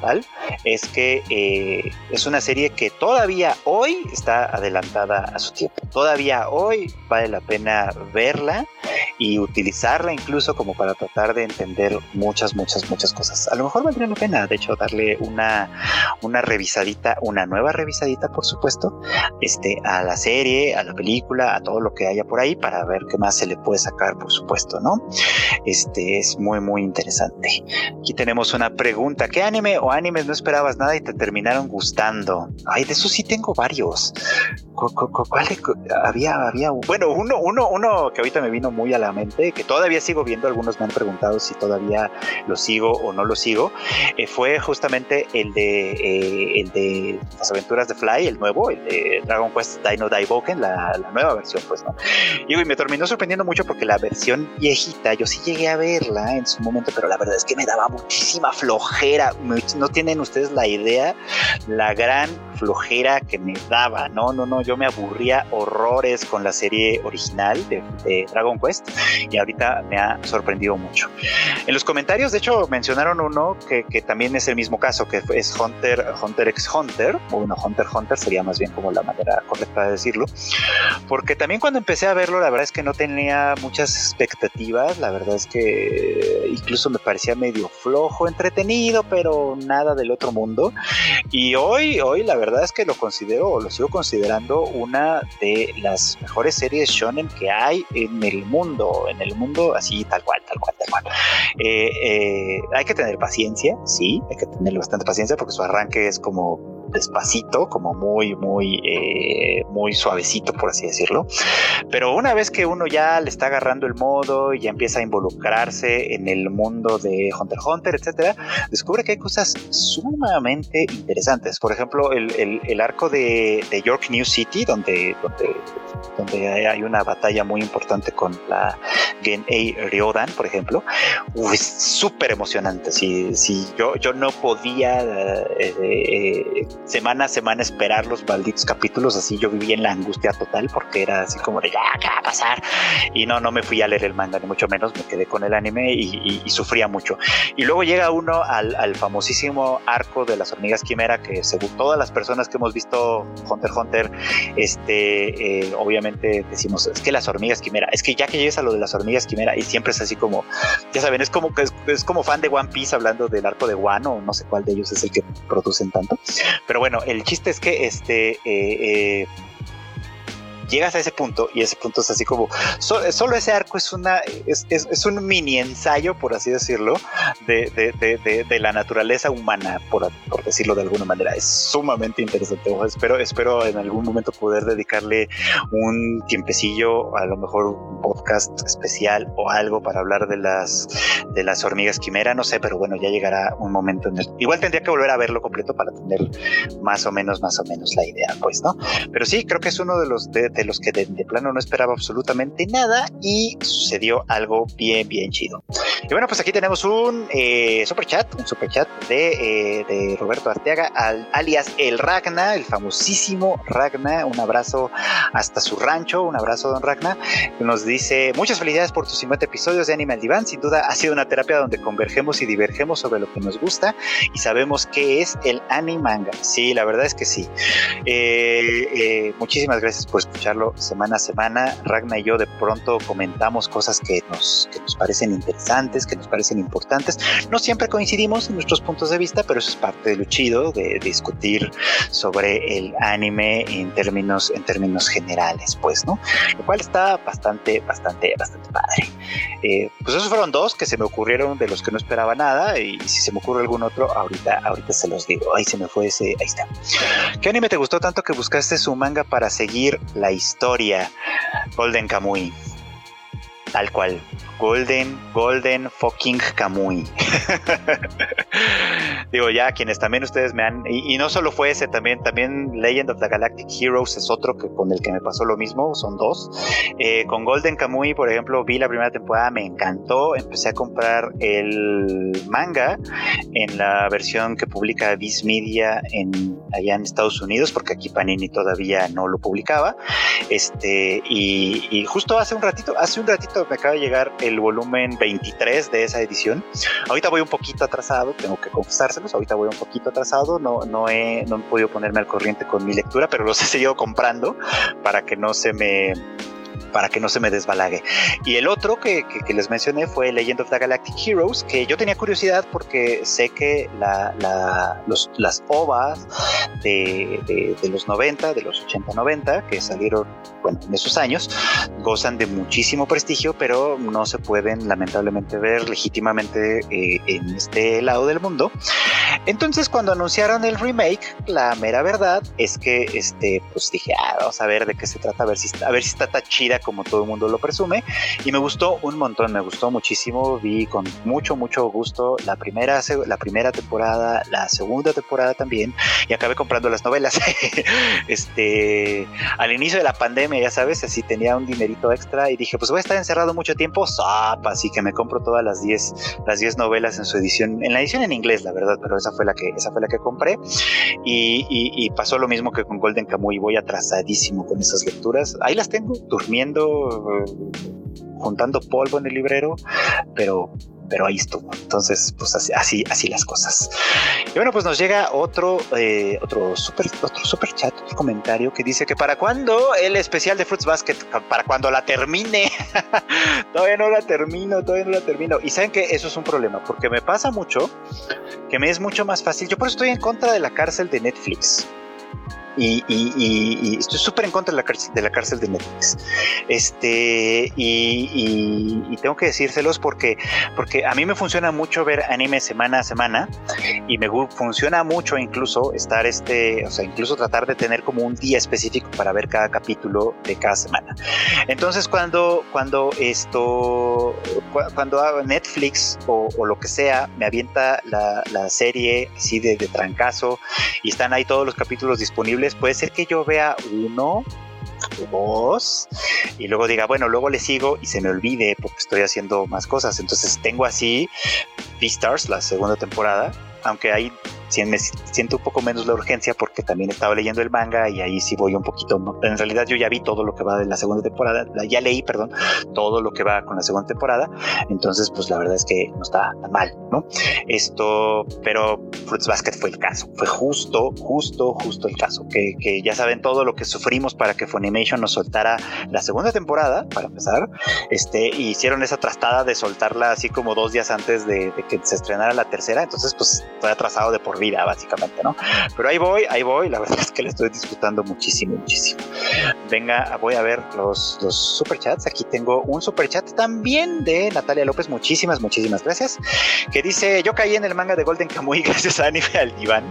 tal, es que eh, es una serie que todavía hoy está adelantada a su tiempo. Todavía hoy vale la pena verla y utilizarla incluso como para tratar de entender muchas, muchas, muchas cosas. A lo mejor valdría la pena, de hecho, darle una, una revisadita, una nueva revisadita, por supuesto, este, a la serie, a la película, a todo lo que haya por ahí para ver qué más se le puede sacar, por supuesto, ¿no? Este es muy, muy interesante. Aquí tenemos una pregunta. ¿Qué anime o animes no esperabas nada y te terminaron gustando? Ay, de eso sí tengo varios. ¿Cuál había, había, bueno, uno, uno, uno que ahorita me vino muy a la mente, que todavía sigo viendo, algunos me han preguntado si todavía lo sigo o no lo sigo, eh, fue justamente el de, eh, el de las aventuras de Fly, el nuevo, el de Dragon Quest Dino Daiboken, la, la nueva versión, pues, ¿no? Y, me terminó sorprendiendo mucho porque la versión viejita, yo sí llegué a verla en su momento, pero la verdad es que me daba muchísima flojera. No tienen ustedes la idea, la gran flojera que me daba, no, no, no, yo me aburría horrores con la serie original de, Dragon Quest y ahorita me ha sorprendido mucho. En los comentarios, de hecho, mencionaron uno que, que también es el mismo caso, que es Hunter, Hunter x Hunter, o bueno, Hunter Hunter sería más bien como la manera correcta de decirlo, porque también cuando empecé a verlo, la verdad es que no tenía muchas expectativas, la verdad es que incluso me parecía medio flojo, entretenido, pero nada del otro mundo. Y hoy, hoy la verdad es que lo considero, o lo sigo considerando una de las mejores series shonen que hay en el mundo, en el mundo así tal cual, tal cual, tal cual. Eh, eh, hay que tener paciencia, sí, hay que tener bastante paciencia porque su arranque es como despacito, como muy, muy, eh, muy suavecito, por así decirlo. Pero una vez que uno ya le está agarrando el modo y ya empieza a involucrarse en el mundo de Hunter x Hunter, etcétera, descubre que hay cosas sumamente interesantes. Por ejemplo, el, arco de, York New City, donde, donde, donde hay una batalla muy importante con la Gen A Ryodan, por ejemplo, es súper emocionante. Si, si yo, yo no podía eh, eh, semana a semana esperar los malditos capítulos, así yo viví en la angustia total porque era así como de ya, ¿qué va a pasar? Y no, no me fui a leer el manga, ni mucho menos, me quedé con el anime y, sufría mucho. Y luego llega uno al, famosísimo arco de las hormigas quimera, que según todas las personas que hemos visto Hunter Hunter, este, eh, obviamente decimos, es que las hormigas quimera, es que ya que llegues a lo de las hormigas quimera, y siempre es así como, ya saben, es como, es, es como fan de One Piece hablando del arco de Wano, no sé cuál de ellos es el que producen tanto. Pero bueno, el chiste es que este eh, eh, llegas a ese punto y ese punto es así como solo ese arco es una es, es, un mini ensayo por así decirlo de, de, de, la naturaleza humana por, por, decirlo de alguna manera. Es sumamente interesante. Espero espero en algún momento poder dedicarle un tiempecillo a lo mejor un podcast especial o algo para hablar de las de las hormigas quimera no sé pero bueno ya llegará un momento en el igual tendría que volver a verlo completo para tener más o menos más o menos la idea pues no pero sí creo que es uno de los de, de los que de, plano no esperaba absolutamente nada y sucedió algo bien, bien chido. Y bueno, pues aquí tenemos un eh, super chat, un super chat de, eh, Roberto Arteaga, alias el Ragna, el famosísimo Ragna. Un abrazo hasta su rancho, un abrazo, don Ragna. Nos dice: Muchas felicidades por tus 50 episodios de Animal Divan. Sin duda ha sido una terapia donde convergemos y divergemos sobre lo que nos gusta y sabemos qué es el animanga. Sí, la verdad es que sí. Eh, muchísimas gracias por escuchar semana a semana. Ragna y yo de pronto comentamos cosas que nos, que nos parecen interesantes, que nos parecen importantes. No siempre coincidimos en nuestros puntos de vista, pero eso es parte de lo chido de discutir sobre el anime en términos, en términos generales, pues, ¿no? Lo cual está bastante, bastante, bastante padre. Eh, pues esos fueron dos que se me ocurrieron de los que no esperaba nada y, si se me ocurre algún otro, ahorita, ahorita se los digo. Ahí se me fue ese, ahí está. ¿Qué anime te gustó tanto que buscaste su manga para seguir la historia Golden Kamuy. Tal cual. Golden, Golden fucking Kamui. Digo, ya quienes también ustedes me han. Y, no solo fue ese, también, también Legend of the Galactic Heroes es otro que con el que me pasó lo mismo, son dos. Eh, con Golden Kamui, por ejemplo, vi la primera temporada, me encantó. Empecé a comprar el manga en la versión que publica Viz Media en, allá en Estados Unidos, porque aquí Panini todavía no lo publicaba. Este, y, y justo hace un ratito, hace un ratito me acaba de llegar el volumen 23 de esa edición. Ahorita voy un poquito atrasado, tengo que confesárselos, ahorita voy un poquito atrasado, no, no, he, no he podido ponerme al corriente con mi lectura, pero los he seguido comprando para que no se me para que no se me desbalague. Y el otro que, les mencioné fue Legend of the Galactic Heroes, que yo tenía curiosidad porque sé que las ovas de, de, los 90, de los 80-90, que salieron bueno, en esos años, gozan de muchísimo prestigio, pero no se pueden lamentablemente ver legítimamente eh, en este lado del mundo. Entonces cuando anunciaron el remake, la mera verdad es que este, pues dije, ah, vamos a ver de qué se trata, a ver si, a ver si está tan chida como todo el mundo lo presume y me gustó un montón, me gustó muchísimo, vi con mucho, mucho gusto la primera, la primera temporada, la segunda temporada también y acabé comprando las novelas. este, al inicio de la pandemia, ya sabes, así tenía un dinerito extra y dije, pues voy a estar encerrado mucho tiempo, zapa, así que me compro todas las 10 las 10 novelas en su edición, en la edición en inglés, la verdad, pero esa fue la que esa fue la que compré y, y pasó lo mismo que con Golden Kamuy, voy atrasadísimo con esas lecturas. Ahí las tengo durmiendo juntando polvo en el librero, pero pero ahí estuvo. Entonces, pues así, así, las cosas. Y bueno, pues nos llega otro, eh, otro super, otro super chat, otro comentario que dice que para cuando el especial de Fruits Basket, para cuando la termine. todavía no la termino, todavía no la termino. Y saben que eso es un problema, porque me pasa mucho que me es mucho más fácil. Yo por eso estoy en contra de la cárcel de Netflix y, estoy súper en contra de la, cárcel, de la cárcel de Netflix. Este, y, tengo que decírselos porque, porque a mí me funciona mucho ver anime semana a semana y me funciona mucho incluso estar este, o sea, incluso tratar de tener como un día específico para ver cada capítulo de cada semana. Entonces, cuando, cuando esto, cuando Netflix o, lo que sea me avienta la, serie así de, de trancazo y están ahí todos los capítulos disponibles, puede ser que yo vea uno dos y luego diga, bueno, luego le sigo y se me olvide porque estoy haciendo más cosas. Entonces tengo así Beastars, la segunda temporada, aunque ahí me siento un poco menos la urgencia porque también estaba leyendo el manga y ahí sí voy un poquito, en realidad yo ya vi todo lo que va de la segunda temporada, ya leí, perdón, todo lo que va con la segunda temporada, entonces pues la verdad es que no está tan mal, ¿no? Esto, pero Fruits Basket fue el caso, fue justo, justo, justo el caso, que, que ya saben todo lo que sufrimos para que Funimation nos soltara la segunda temporada, para empezar, este, hicieron esa trastada de soltarla así como dos días antes de, que se estrenara la tercera, entonces pues estoy atrasado de por vida, básicamente, ¿no? Pero ahí voy, ahí voy, la verdad es que le estoy disfrutando muchísimo, muchísimo. Venga, voy a ver los, los superchats, aquí tengo un superchat también de Natalia López, muchísimas, muchísimas gracias, que dice, yo caí en el manga de Golden Kamuy gracias a Anime al diván,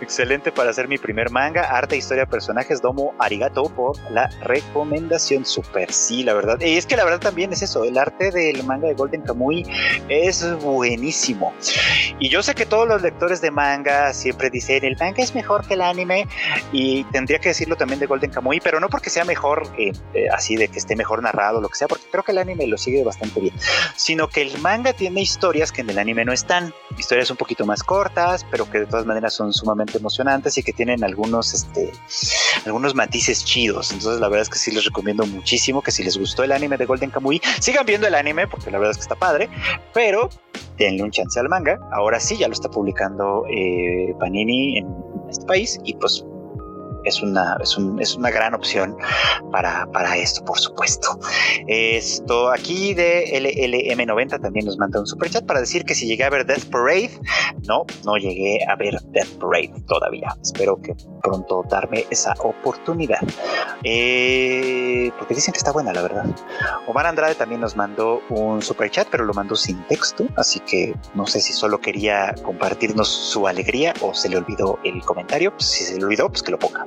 excelente para hacer mi primer manga, arte, historia, personajes, domo, arigato por la recomendación, super, sí, la verdad, y es que la verdad también es eso, el arte del manga de Golden Kamuy es buenísimo. Y yo sé que todos los lectores de manga siempre dicen el manga es mejor que el anime y tendría que decirlo también de Golden Kamuy, pero no porque sea mejor eh, eh, así de que esté mejor narrado lo que sea, porque creo que el anime lo sigue bastante bien, sino que el manga tiene historias que en el anime no están, historias un poquito más cortas, pero que de todas maneras son sumamente emocionantes y que tienen algunos este algunos matices chidos. Entonces la verdad es que sí les recomiendo muchísimo que si les gustó el anime de Golden Kamuy, sigan viendo el anime porque la verdad es que está padre, pero denle un chance al manga. Ahora sí, ya lo está publicando eh, Panini en este país y pues es una, es, un, es una gran opción para, para, esto, por supuesto. Esto aquí de LLM90 también nos manda un super chat para decir que si llegué a ver Death Parade, no, no llegué a ver Death Parade todavía. Espero que pronto darme esa oportunidad. Eh, porque dicen que está buena, la verdad. Omar Andrade también nos mandó un super chat, pero lo mandó sin texto, así que no sé si solo quería compartirnos su alegría o se le olvidó el comentario. Pues, si se le olvidó, pues que lo ponga.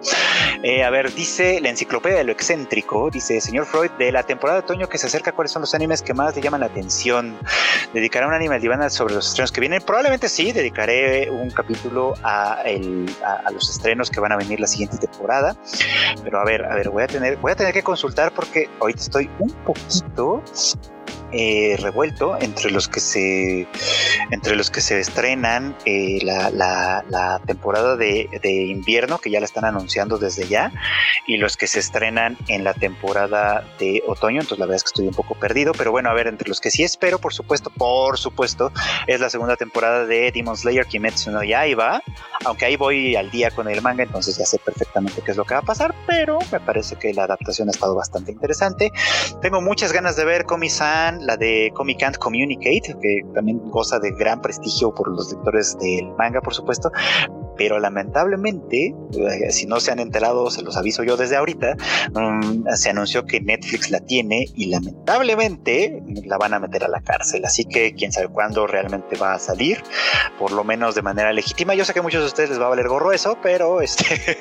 Eh, a ver, dice la enciclopedia de lo excéntrico, dice señor Freud, de la temporada de otoño que se acerca, ¿cuáles son los animes que más le llaman la atención? ¿Dedicará un anime al diván sobre los estrenos que vienen? Probablemente sí, dedicaré un capítulo a, los estrenos que van a venir la siguiente temporada. Pero a ver, a ver, voy a tener, voy a tener que consultar porque ahorita estoy un poquito eh, revuelto entre los que se entre los que se estrenan eh, la, la, temporada de, invierno que ya la están anunciando desde ya y los que se estrenan en la temporada de otoño. Entonces la verdad es que estoy un poco perdido pero bueno a ver entre los que sí espero por supuesto por supuesto es la segunda temporada de Demon Slayer Kimetsu no Yaiba. Aunque ahí voy al día con el manga entonces ya sé perfectamente qué es lo que va a pasar pero me parece que la adaptación ha estado bastante interesante. Tengo muchas ganas de ver Komi-san la de Comic Can't Communicate, que también goza de gran prestigio por los lectores del manga, por supuesto, pero lamentablemente, eh, si no se han enterado, se los aviso yo desde ahorita, mm, se anunció que Netflix la tiene y lamentablemente la van a meter a la cárcel, así que quién sabe cuándo realmente va a salir, por lo menos de manera legítima. Yo sé que a muchos de ustedes les va a valer gorro eso, pero este,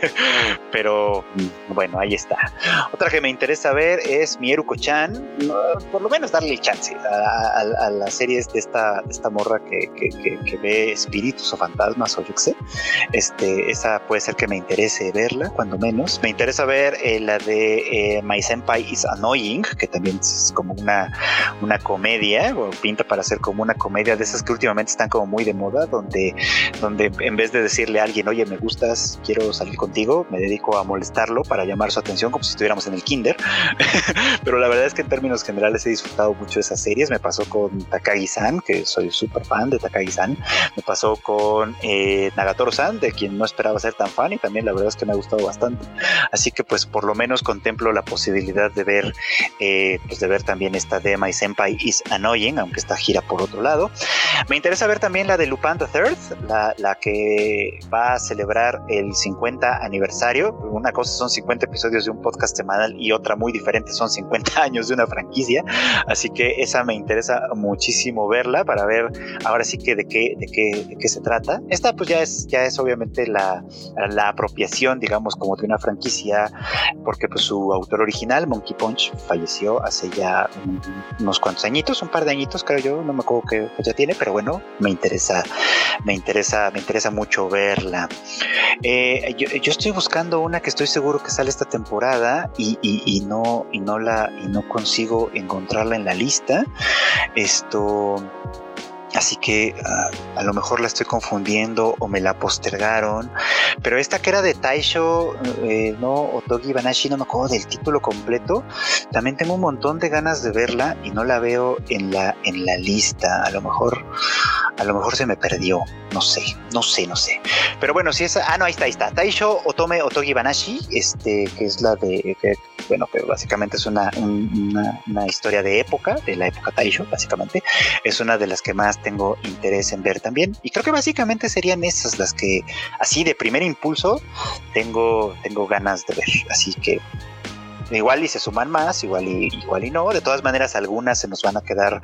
pero mm, bueno, ahí está. Otra que me interesa ver es Mieruko-chan, por lo menos darle el chance a, las series de esta, esta morra que, que, ve espíritus o fantasmas o yo qué sé. Este, esa puede ser que me interese verla, cuando menos. Me interesa ver eh, la de eh, My Senpai is Annoying, que también es como una, una comedia, o pinta para ser como una comedia de esas que últimamente están como muy de moda, donde, donde en vez de decirle a alguien, oye, me gustas, quiero salir contigo, me dedico a molestarlo para llamar su atención como si estuviéramos en el kinder. Pero la verdad es que en términos generales he disfrutado mucho de esas series. Me pasó con Takagi-san, que soy súper fan de Takagi-san. Me pasó con eh, Nagatoro-san, de quien no esperaba ser tan fan y también la verdad es que me ha gustado bastante. Así que pues por lo menos contemplo la posibilidad de ver, eh, pues de ver también esta de My Senpai is Annoying, aunque esta gira por otro lado. Me interesa ver también la de Lupin Third, la, la que va a celebrar el 50 aniversario. Una cosa son 50 episodios de un podcast semanal y otra muy diferente son 50 años de una franquicia. Así que esa me interesa muchísimo verla para ver ahora sí que de qué, de qué, de qué se trata. Esta pues ya es, ya es obviamente la, la, apropiación, digamos, como de una franquicia, porque pues su autor original, Monkey Punch, falleció hace ya unos cuantos añitos, un par de añitos creo yo, no me acuerdo qué ya tiene, pero bueno, me interesa, me interesa, me interesa mucho verla. Eh, yo, estoy buscando una que estoy seguro que sale esta temporada y, y, no, y no la, y no consigo encontrarla en la lista. Esto Así que ah, a lo mejor la estoy confundiendo o me la postergaron. Pero esta que era de Taisho, eh, no, Otogi Banashi, no me acuerdo del título completo. También tengo un montón de ganas de verla y no la veo en la, en la lista. A lo mejor, a lo mejor se me perdió. No sé, no sé, no sé. Pero bueno, si esa. Ah, no, ahí está, ahí está. Taisho Otome Otogi Banashi, este, que es la de. Bueno, que básicamente es una, una, una historia de época, de la época Taisho, básicamente. Es una de las que más tengo interés en ver también. Y creo que básicamente serían esas las que, así de primer impulso, tengo, tengo ganas de ver. Así que igual y se suman más, igual y, igual y no. De todas maneras, algunas se nos van a quedar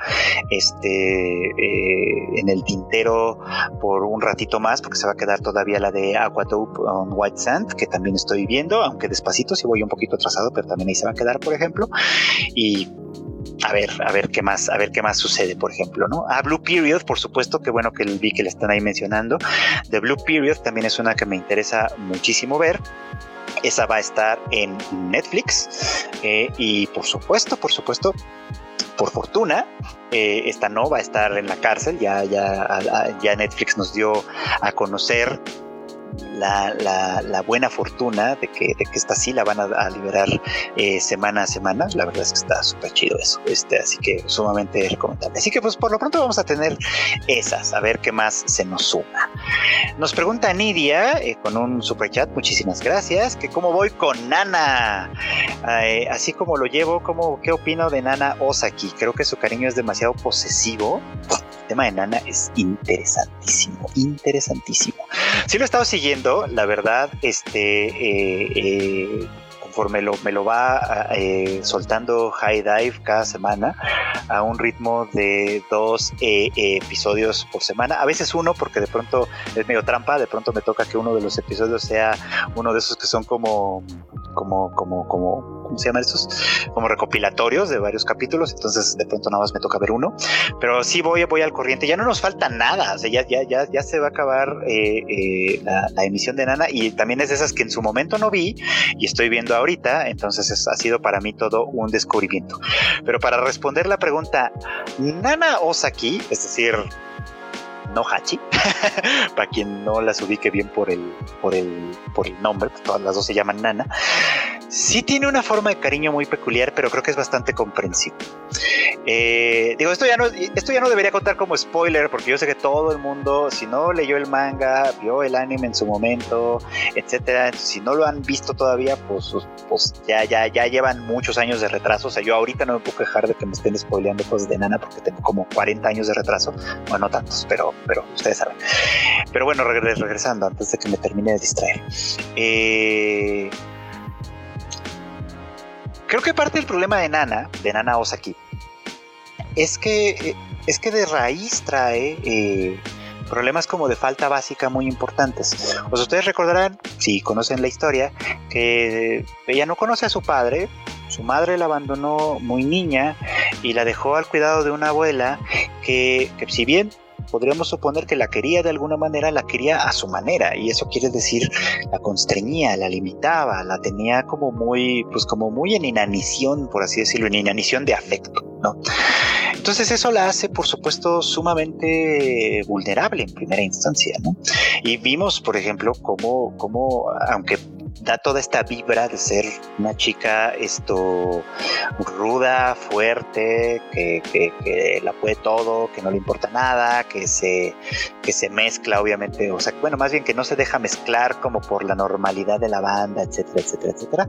este, eh, en el tintero por un ratito más, porque se va a quedar todavía la de Aqua Dope on White Sand, que también estoy viendo, aunque despacito, si voy un poquito atrasado, pero también ahí se va a quedar, por ejemplo. Y a ver, a ver qué más, a ver qué más sucede, por ejemplo, ¿no? A Blue Period, por supuesto, que bueno que vi que le están ahí mencionando. The Blue Period también es una que me interesa muchísimo ver. Esa va a estar en Netflix eh, y por supuesto, por supuesto, por fortuna, eh, esta no va a estar en la cárcel. Ya, ya, ya Netflix nos dio a conocer la, la, buena fortuna de que, de que esta sí la van a, liberar eh, semana a semana. La verdad es que está súper chido eso. Este, así que sumamente recomendable. Así que pues por lo pronto vamos a tener esas, a ver qué más se nos suma. Nos pregunta Nidia eh, con un super chat, muchísimas gracias, que cómo voy con Nana. Eh, así como lo llevo, ¿cómo, ¿qué opino de Nana Osaki? Creo que su cariño es demasiado posesivo. Tema de Nana es interesantísimo, interesantísimo. Sí lo he estado siguiendo, la verdad, este, eh, eh, conforme lo, me lo va eh, soltando High Dive cada semana a un ritmo de dos episodios por semana, a veces uno porque de pronto es medio trampa, de pronto me toca que uno de los episodios sea uno de esos que son como, como, como, como ¿cómo se llaman estos? Como recopilatorios de varios capítulos, entonces de pronto nada más me toca ver uno, pero sí voy, voy al corriente, ya no nos falta nada, o sea, ya, ya, ya, ya se va a acabar eh, eh, la, emisión de Nana y también es de esas que en su momento no vi y estoy viendo ahorita, entonces ha sido para mí todo un descubrimiento. Pero para responder la pregunta, Nana Osaki, es decir, no Hachi, para quien no las ubique bien por el, por el, por el nombre, pues todas las dos se llaman Nana, sí tiene una forma de cariño muy peculiar, pero creo que es bastante comprensible. Eh, digo, esto ya, no, esto ya no debería contar como spoiler, porque yo sé que todo el mundo, si no leyó el manga, vio el anime en su momento, etcétera, si no lo han visto todavía, pues, pues ya, ya, ya llevan muchos años de retraso. O sea, yo ahorita no me puedo quejar de que me estén spoileando cosas de Nana porque tengo como 40 años de retraso. Bueno, no tantos, pero, pero ustedes saben. Pero bueno, regresando antes de que me termine de distraer. Eh, creo que parte del problema de Nana, de Nana Osaki, es que, eh, es que de raíz trae eh, problemas como de falta básica muy importantes. Pues ustedes recordarán, si conocen la historia, que ella no conoce a su padre, su madre la abandonó muy niña y la dejó al cuidado de una abuela que, que si bien podríamos suponer que la quería de alguna manera, la quería a su manera, y eso quiere decir la constreñía, la limitaba, la tenía como muy, pues como muy en inanición, por así decirlo, en inanición de afecto, ¿no? Entonces eso la hace, por supuesto, sumamente vulnerable en primera instancia, ¿no? Y vimos, por ejemplo, cómo, cómo aunque da toda esta vibra de ser una chica esto ruda, fuerte, que, que, la puede todo, que no le importa nada, que se, que se mezcla obviamente, o sea, bueno, más bien que no se deja mezclar como por la normalidad de la banda, etcétera, etcétera, etcétera.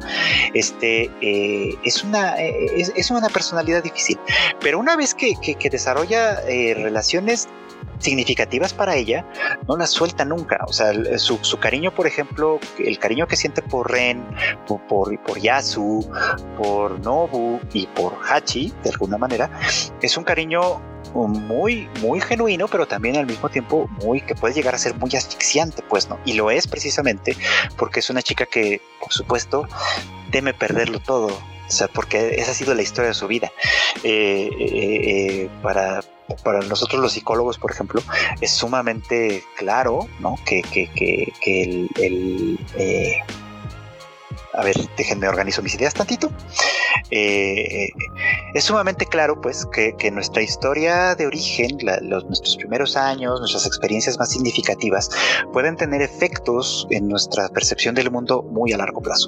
Este, eh, es, una, eh, es, es, una personalidad difícil, pero una vez que, que desarrolla eh, relaciones significativas para ella, no las suelta nunca. O sea, su, su cariño, por ejemplo, el cariño que siente por Ren, por, por, Yasu, por Nobu y por Hachi, de alguna manera, es un cariño muy, muy genuino, pero también al mismo tiempo muy que puede llegar a ser muy asfixiante, pues, ¿no? Y lo es precisamente porque es una chica que, por supuesto, teme perderlo todo. O sea, porque esa ha sido la historia de su vida. Eh, eh, eh, para, para nosotros los psicólogos, por ejemplo, es sumamente claro, ¿no? Que, que, que, que el, el a ver, déjenme organizo mis ideas tantito. Eh, es sumamente claro, pues, que, nuestra historia de origen, los, nuestros primeros años, nuestras experiencias más significativas, pueden tener efectos en nuestra percepción del mundo muy a largo plazo.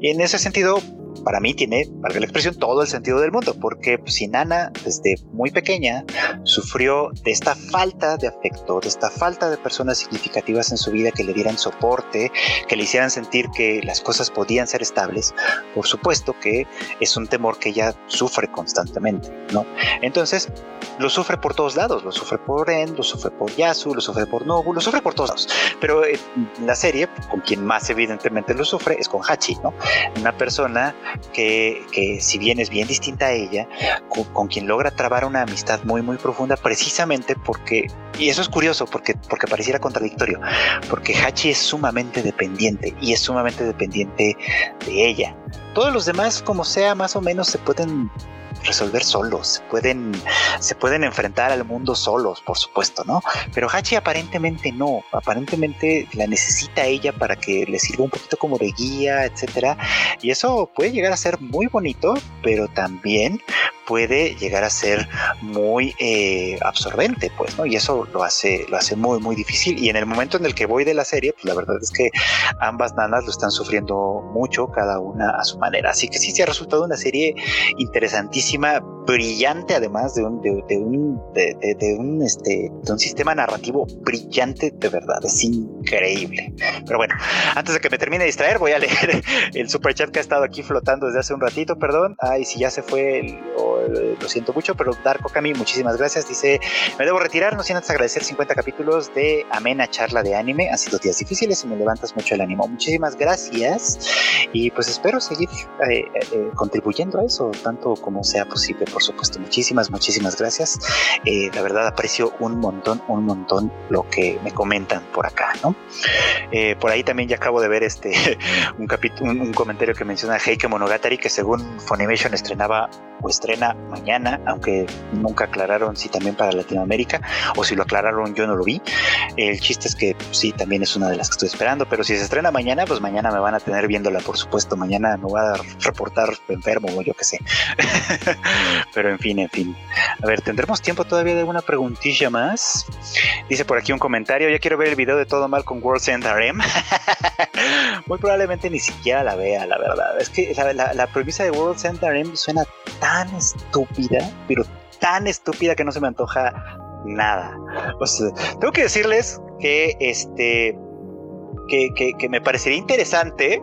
Y en ese sentido, para mí tiene, valga la expresión, todo el sentido del mundo, porque pues, si Nana desde muy pequeña sufrió de esta falta de afecto, de esta falta de personas significativas en su vida que le dieran soporte, que le hicieran sentir que las cosas podían ser estables, por supuesto que es un temor que ella sufre constantemente, ¿no? Entonces, lo sufre por todos lados, lo sufre por Ren, lo sufre por Yasu, lo sufre por Nobu, lo sufre por todos lados, pero en la serie, con quien más evidentemente lo sufre es con Hachi, ¿no? Una persona que, si bien es bien distinta a ella, con, quien logra trabar una amistad muy muy profunda precisamente porque, y eso es curioso porque, porque pareciera contradictorio, porque Hachi es sumamente dependiente y es sumamente dependiente de ella. Todos los demás, como sea, más o menos se pueden resolver solos, pueden, se pueden enfrentar al mundo solos, por supuesto, ¿no? Pero Hachi aparentemente no, aparentemente la necesita ella para que le sirva un poquito como de guía, etcétera. Y eso puede llegar a ser muy bonito, pero también puede llegar a ser muy eh, absorbente, pues, ¿no? Y eso lo hace, lo hace muy, muy difícil. Y en el momento en el que voy de la serie, pues la verdad es que ambas nanas lo están sufriendo mucho, cada una a su manera. Así que sí, se ha resultado una serie interesantísima, brillante, además de un, de, un, de, un, este, de un sistema narrativo brillante, de verdad, es increíble. Pero bueno, antes de que me termine de distraer, voy a leer el super chat que ha estado aquí flotando desde hace un ratito, perdón. Ay, si ya se fue el lo siento mucho, pero Darko Kami, muchísimas gracias. Dice, me debo retirar, no sin antes agradecer 50 capítulos de amena charla de anime. Han sido días difíciles y me levantas mucho el ánimo. Muchísimas gracias y pues espero seguir eh, eh, contribuyendo a eso, tanto como sea posible, por supuesto. Muchísimas, muchísimas gracias. Eh, la verdad aprecio un montón, un montón lo que me comentan por acá, ¿no? por ahí también ya acabo de ver este un, un, un comentario que menciona Heike Monogatari que según Funimation estrenaba o estrena mañana, aunque nunca aclararon si también para Latinoamérica o si lo aclararon yo no lo vi. El chiste es que sí, también es una de las que estoy esperando, pero si se estrena mañana, pues mañana me van a tener viéndola, por supuesto. Mañana me voy a reportar enfermo o yo qué sé. pero en fin, en fin. A ver, ¿tendremos tiempo todavía de una preguntilla más? Dice por aquí un comentario, ya quiero ver el video de Todo Mal con World End RM. Muy probablemente ni siquiera la vea, la verdad. Es que la, premisa de World End RM suena tan estúpida, pero tan estúpida que no se me antoja nada. Tengo que decirles que este. Que, que, que me parecería interesante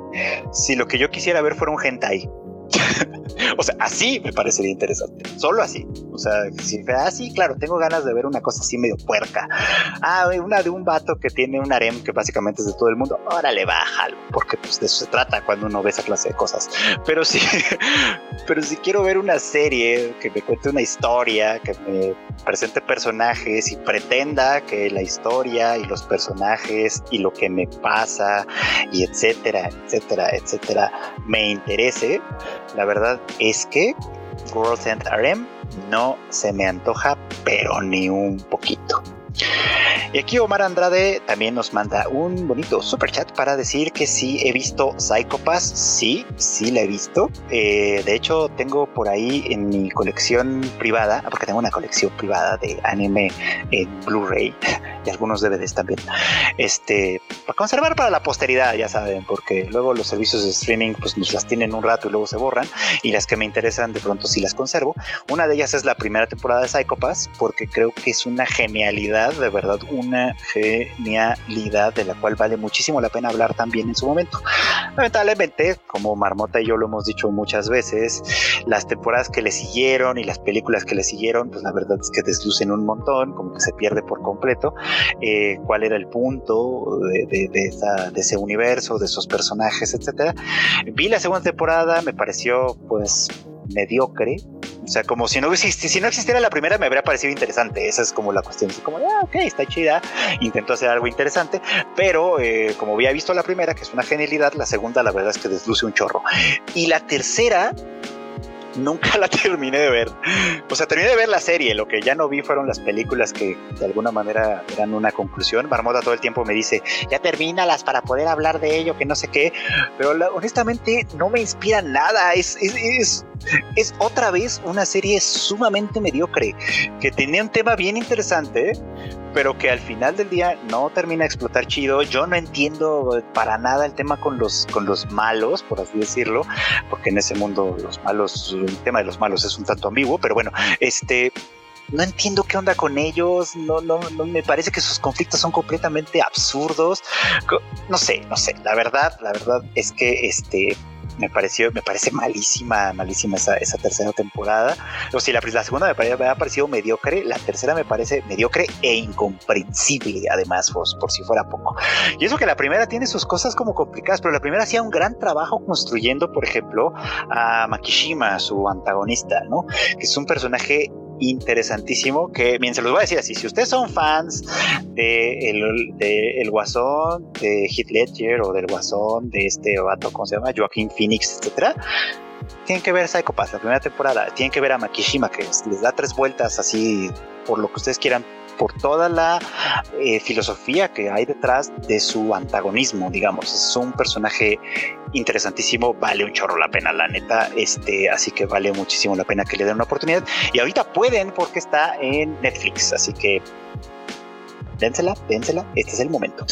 si lo que yo quisiera ver fuera un hentai. o sea, así me parecería interesante. Solo así. O sea, si ah, claro, tengo ganas de ver una cosa así medio puerca. Ah, una de un vato que tiene un harem que básicamente es de todo el mundo. Órale, bájalo. Porque pues de eso se trata cuando uno ve esa clase de cosas. Pero sí, pero si quiero ver una serie que me cuente una historia, que me presente personajes y pretenda que la historia y los personajes y lo que me pasa y etcétera, etcétera, etcétera, me interese, la verdad es que World End RM no se me antoja, pero ni un poquito. Y aquí Omar Andrade también nos manda un bonito super chat para decir que sí he visto Psychopass. Sí, sí la he visto. Eh, de hecho, tengo por ahí en mi colección privada, porque tengo una colección privada de anime en Blu-ray y algunos DVDs también. Este, para conservar para la posteridad, ya saben, porque luego los servicios de streaming pues nos las tienen un rato y luego se borran. Y las que me interesan de pronto sí las conservo. Una de ellas es la primera temporada de Psychopass, porque creo que es una genialidad, de verdad, una genialidad de la cual vale muchísimo la pena hablar también en su momento. Lamentablemente, como Marmota y yo lo hemos dicho muchas veces, las temporadas que le siguieron y las películas que le siguieron, pues la verdad es que deslucen un montón, como que se pierde por completo eh, cuál era el punto de, ese universo, de esos personajes, etcétera. Vi la segunda temporada, me pareció pues mediocre. O sea, como si no, existiera la primera, me habría parecido interesante. Esa es como la cuestión. Así como, ah, ok, está chida. Intento hacer algo interesante. Pero eh, como había visto la primera, que es una genialidad, la segunda, la verdad es que desluce un chorro. Y la tercera, nunca la terminé de ver. O sea, terminé de ver la serie, lo que ya no vi fueron las películas que de alguna manera eran una conclusión. Marmota todo el tiempo me dice, ya termínalas para poder hablar de ello, que no sé qué, pero honestamente no me inspira nada, es, es, es, otra vez una serie sumamente mediocre, que tenía un tema bien interesante, pero que al final del día no termina de explotar chido. Yo no entiendo para nada el tema con los, con los malos, por así decirlo, porque en ese mundo los malos, el tema de los malos es un tanto ambiguo, pero bueno, este no entiendo qué onda con ellos, no, no, no me parece que sus conflictos son completamente absurdos. No sé, no sé. La verdad, la verdad es que este me pareció, me parece malísima, malísima esa, esa tercera temporada. O sea, la, segunda me, me, ha parecido mediocre, la tercera me parece mediocre e incomprensible, además, por si fuera poco. Y eso que la primera tiene sus cosas como complicadas, pero la primera hacía un gran trabajo construyendo, por ejemplo, a Makishima, su antagonista, ¿no? Que es un personaje interesantísimo que, bien, se los voy a decir así, si ustedes son fans de el, Guasón, de Heath Ledger o del Guasón, de este vato, ¿cómo se llama? Joaquín Phoenix, etcétera, tienen que ver Psycho Pass, la primera temporada, tienen que ver a Makishima, que les da tres vueltas así por lo que ustedes quieran por toda la eh, filosofía que hay detrás de su antagonismo, digamos. Es un personaje interesantísimo, vale un chorro la pena, la neta, este, así que vale muchísimo la pena que le den una oportunidad. Y ahorita pueden porque está en Netflix, así que dénsela, dénsela, este es el momento.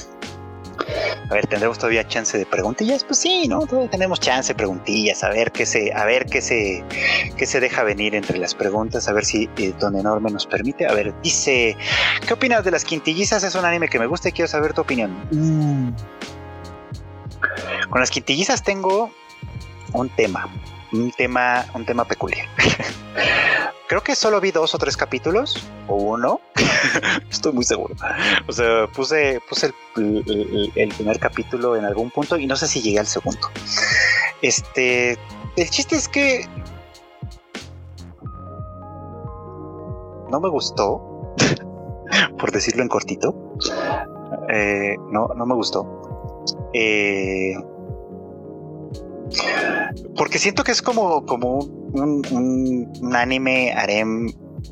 A ver, ¿tendremos todavía chance de preguntillas? Pues sí, ¿no? Todavía tenemos chance de preguntillas, a ver qué se, a ver qué se, qué se deja venir entre las preguntas, a ver si eh, Don Enorme nos permite. A ver, dice, ¿qué opinas de las quintillizas? Es un anime que me gusta y quiero saber tu opinión. Mm. Con las quintillizas tengo un tema, un tema, un tema peculiar. Creo que solo vi dos o tres capítulos, o uno, estoy muy seguro. O sea, puse, puse el, primer capítulo en algún punto y no sé si llegué al segundo. Este, el chiste es que no me gustó, por decirlo en cortito. Eh, no, no me gustó. Eh, porque siento que es como, como un, anime harem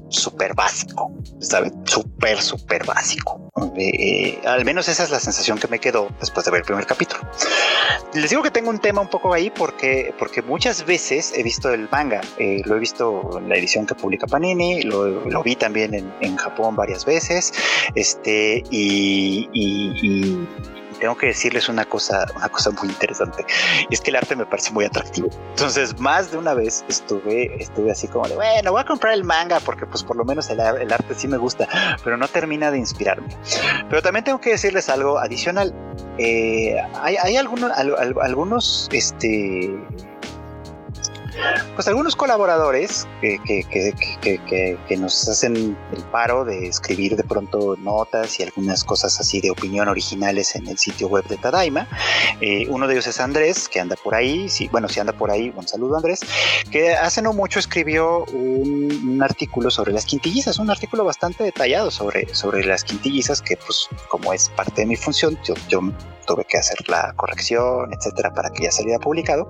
súper básico, ¿sabes? Súper, súper básico. Eh, al menos esa es la sensación que me quedó después de ver el primer capítulo. Les digo que tengo un tema un poco ahí porque, porque muchas veces he visto el manga. Eh, lo he visto en la edición que publica Panini, lo, vi también en, Japón varias veces. Este, y tengo que decirles una cosa, una cosa muy interesante. Y es que el arte me parece muy atractivo. Entonces, más de una vez estuve, estuve así como de, bueno, voy a comprar el manga porque pues por lo menos el, arte sí me gusta, pero no termina de inspirarme. Pero también tengo que decirles algo adicional. Eh, hay, hay algunos, algunos, este, pues algunos colaboradores que, que, nos hacen el paro de escribir de pronto notas y algunas cosas así de opinión originales en el sitio web de Tadaima. Eh, uno de ellos es Andrés, que anda por ahí, bueno, si anda por ahí, un saludo Andrés, que hace no mucho escribió un, artículo sobre las quintillizas, un artículo bastante detallado sobre, sobre las quintillizas, que pues como es parte de mi función, yo, yo tuve que hacer la corrección, etcétera, para que ya saliera publicado.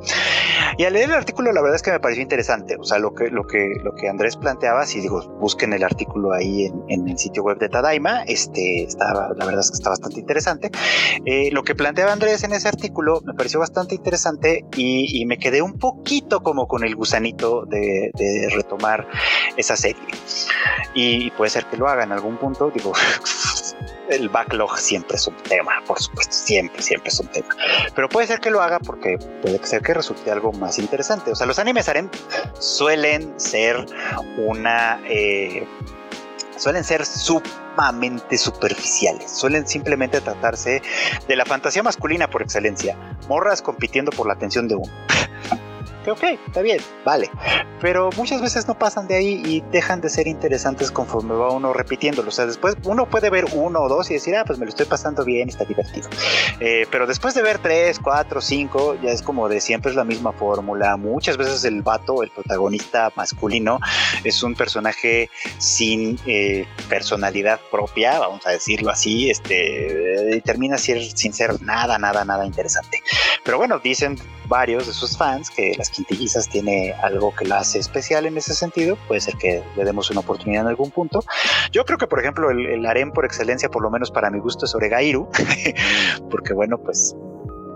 Y al leer el artículo, la verdad es que me pareció interesante. O sea, lo que, lo que, lo que Andrés planteaba, si digo, busquen el artículo ahí en, el sitio web de Tadaima, este, estaba, la verdad es que está bastante interesante. Eh, lo que planteaba Andrés en ese artículo me pareció bastante interesante y, me quedé un poquito como con el gusanito de, de retomar esa serie. Y puede ser que lo haga en algún punto, digo, el backlog siempre es un tema, por supuesto, siempre, siempre es un tema. Pero puede ser que lo haga porque puede ser que resulte algo más interesante. O sea, los animes harem suelen ser una... Eh, suelen ser sumamente superficiales, suelen simplemente tratarse de la fantasía masculina por excelencia, morras compitiendo por la atención de uno que ok, está bien, vale. Pero muchas veces no pasan de ahí y dejan de ser interesantes conforme va uno repitiéndolo. O sea, después uno puede ver uno o dos y decir, ah, pues me lo estoy pasando bien está divertido. Eh, pero después de ver tres, cuatro, cinco, ya es como de siempre es la misma fórmula. Muchas veces el vato, el protagonista masculino, es un personaje sin eh, personalidad propia, vamos a decirlo así, este, y termina sin ser nada, nada, nada interesante. Pero bueno, dicen varios de sus fans que las quintillizas tiene algo que la hace especial en ese sentido. Puede ser que le demos una oportunidad en algún punto. Yo creo que, por ejemplo, el, el harem por excelencia, por lo menos para mi gusto, es Oregairu, porque bueno, pues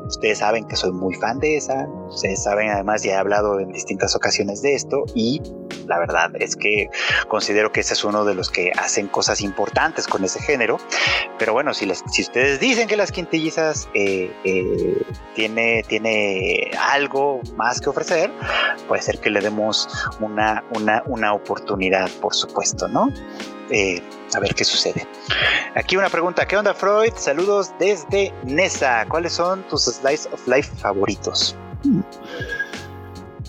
Ustedes saben que soy muy fan de esa, ustedes saben además ya he hablado en distintas ocasiones de esto y la verdad es que considero que ese es uno de los que hacen cosas importantes con ese género. Pero bueno, si, ustedes dicen que las quintillizas eh, eh, tiene, tiene algo más que ofrecer, puede ser que le demos una, una, una oportunidad, por supuesto, ¿no? Eh, a ver qué sucede. Aquí una pregunta, ¿qué onda Freud? Saludos desde Nesa. ¿Cuáles son tus Slice of Life favoritos?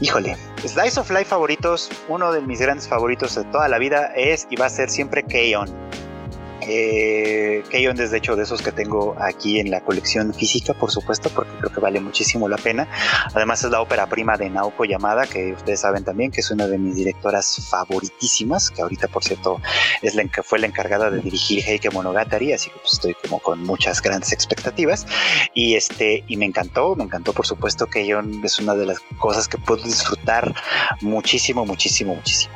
Híjole, Slice of Life favoritos, uno de mis grandes favoritos de toda la vida es y va a ser siempre Keon. Eh, Keyon es de hecho de esos que tengo aquí en la colección física, por supuesto, porque creo que vale muchísimo la pena. Además es la ópera prima de Naoko Yamada, que ustedes saben también que es una de mis directoras favoritísimas, que ahorita por cierto es la que fue la encargada de dirigir Heike Monogatari, así que pues, estoy como con muchas grandes expectativas. Y este, y me encantó, me encantó por supuesto Keyon es una de las cosas que puedo disfrutar muchísimo, muchísimo, muchísimo.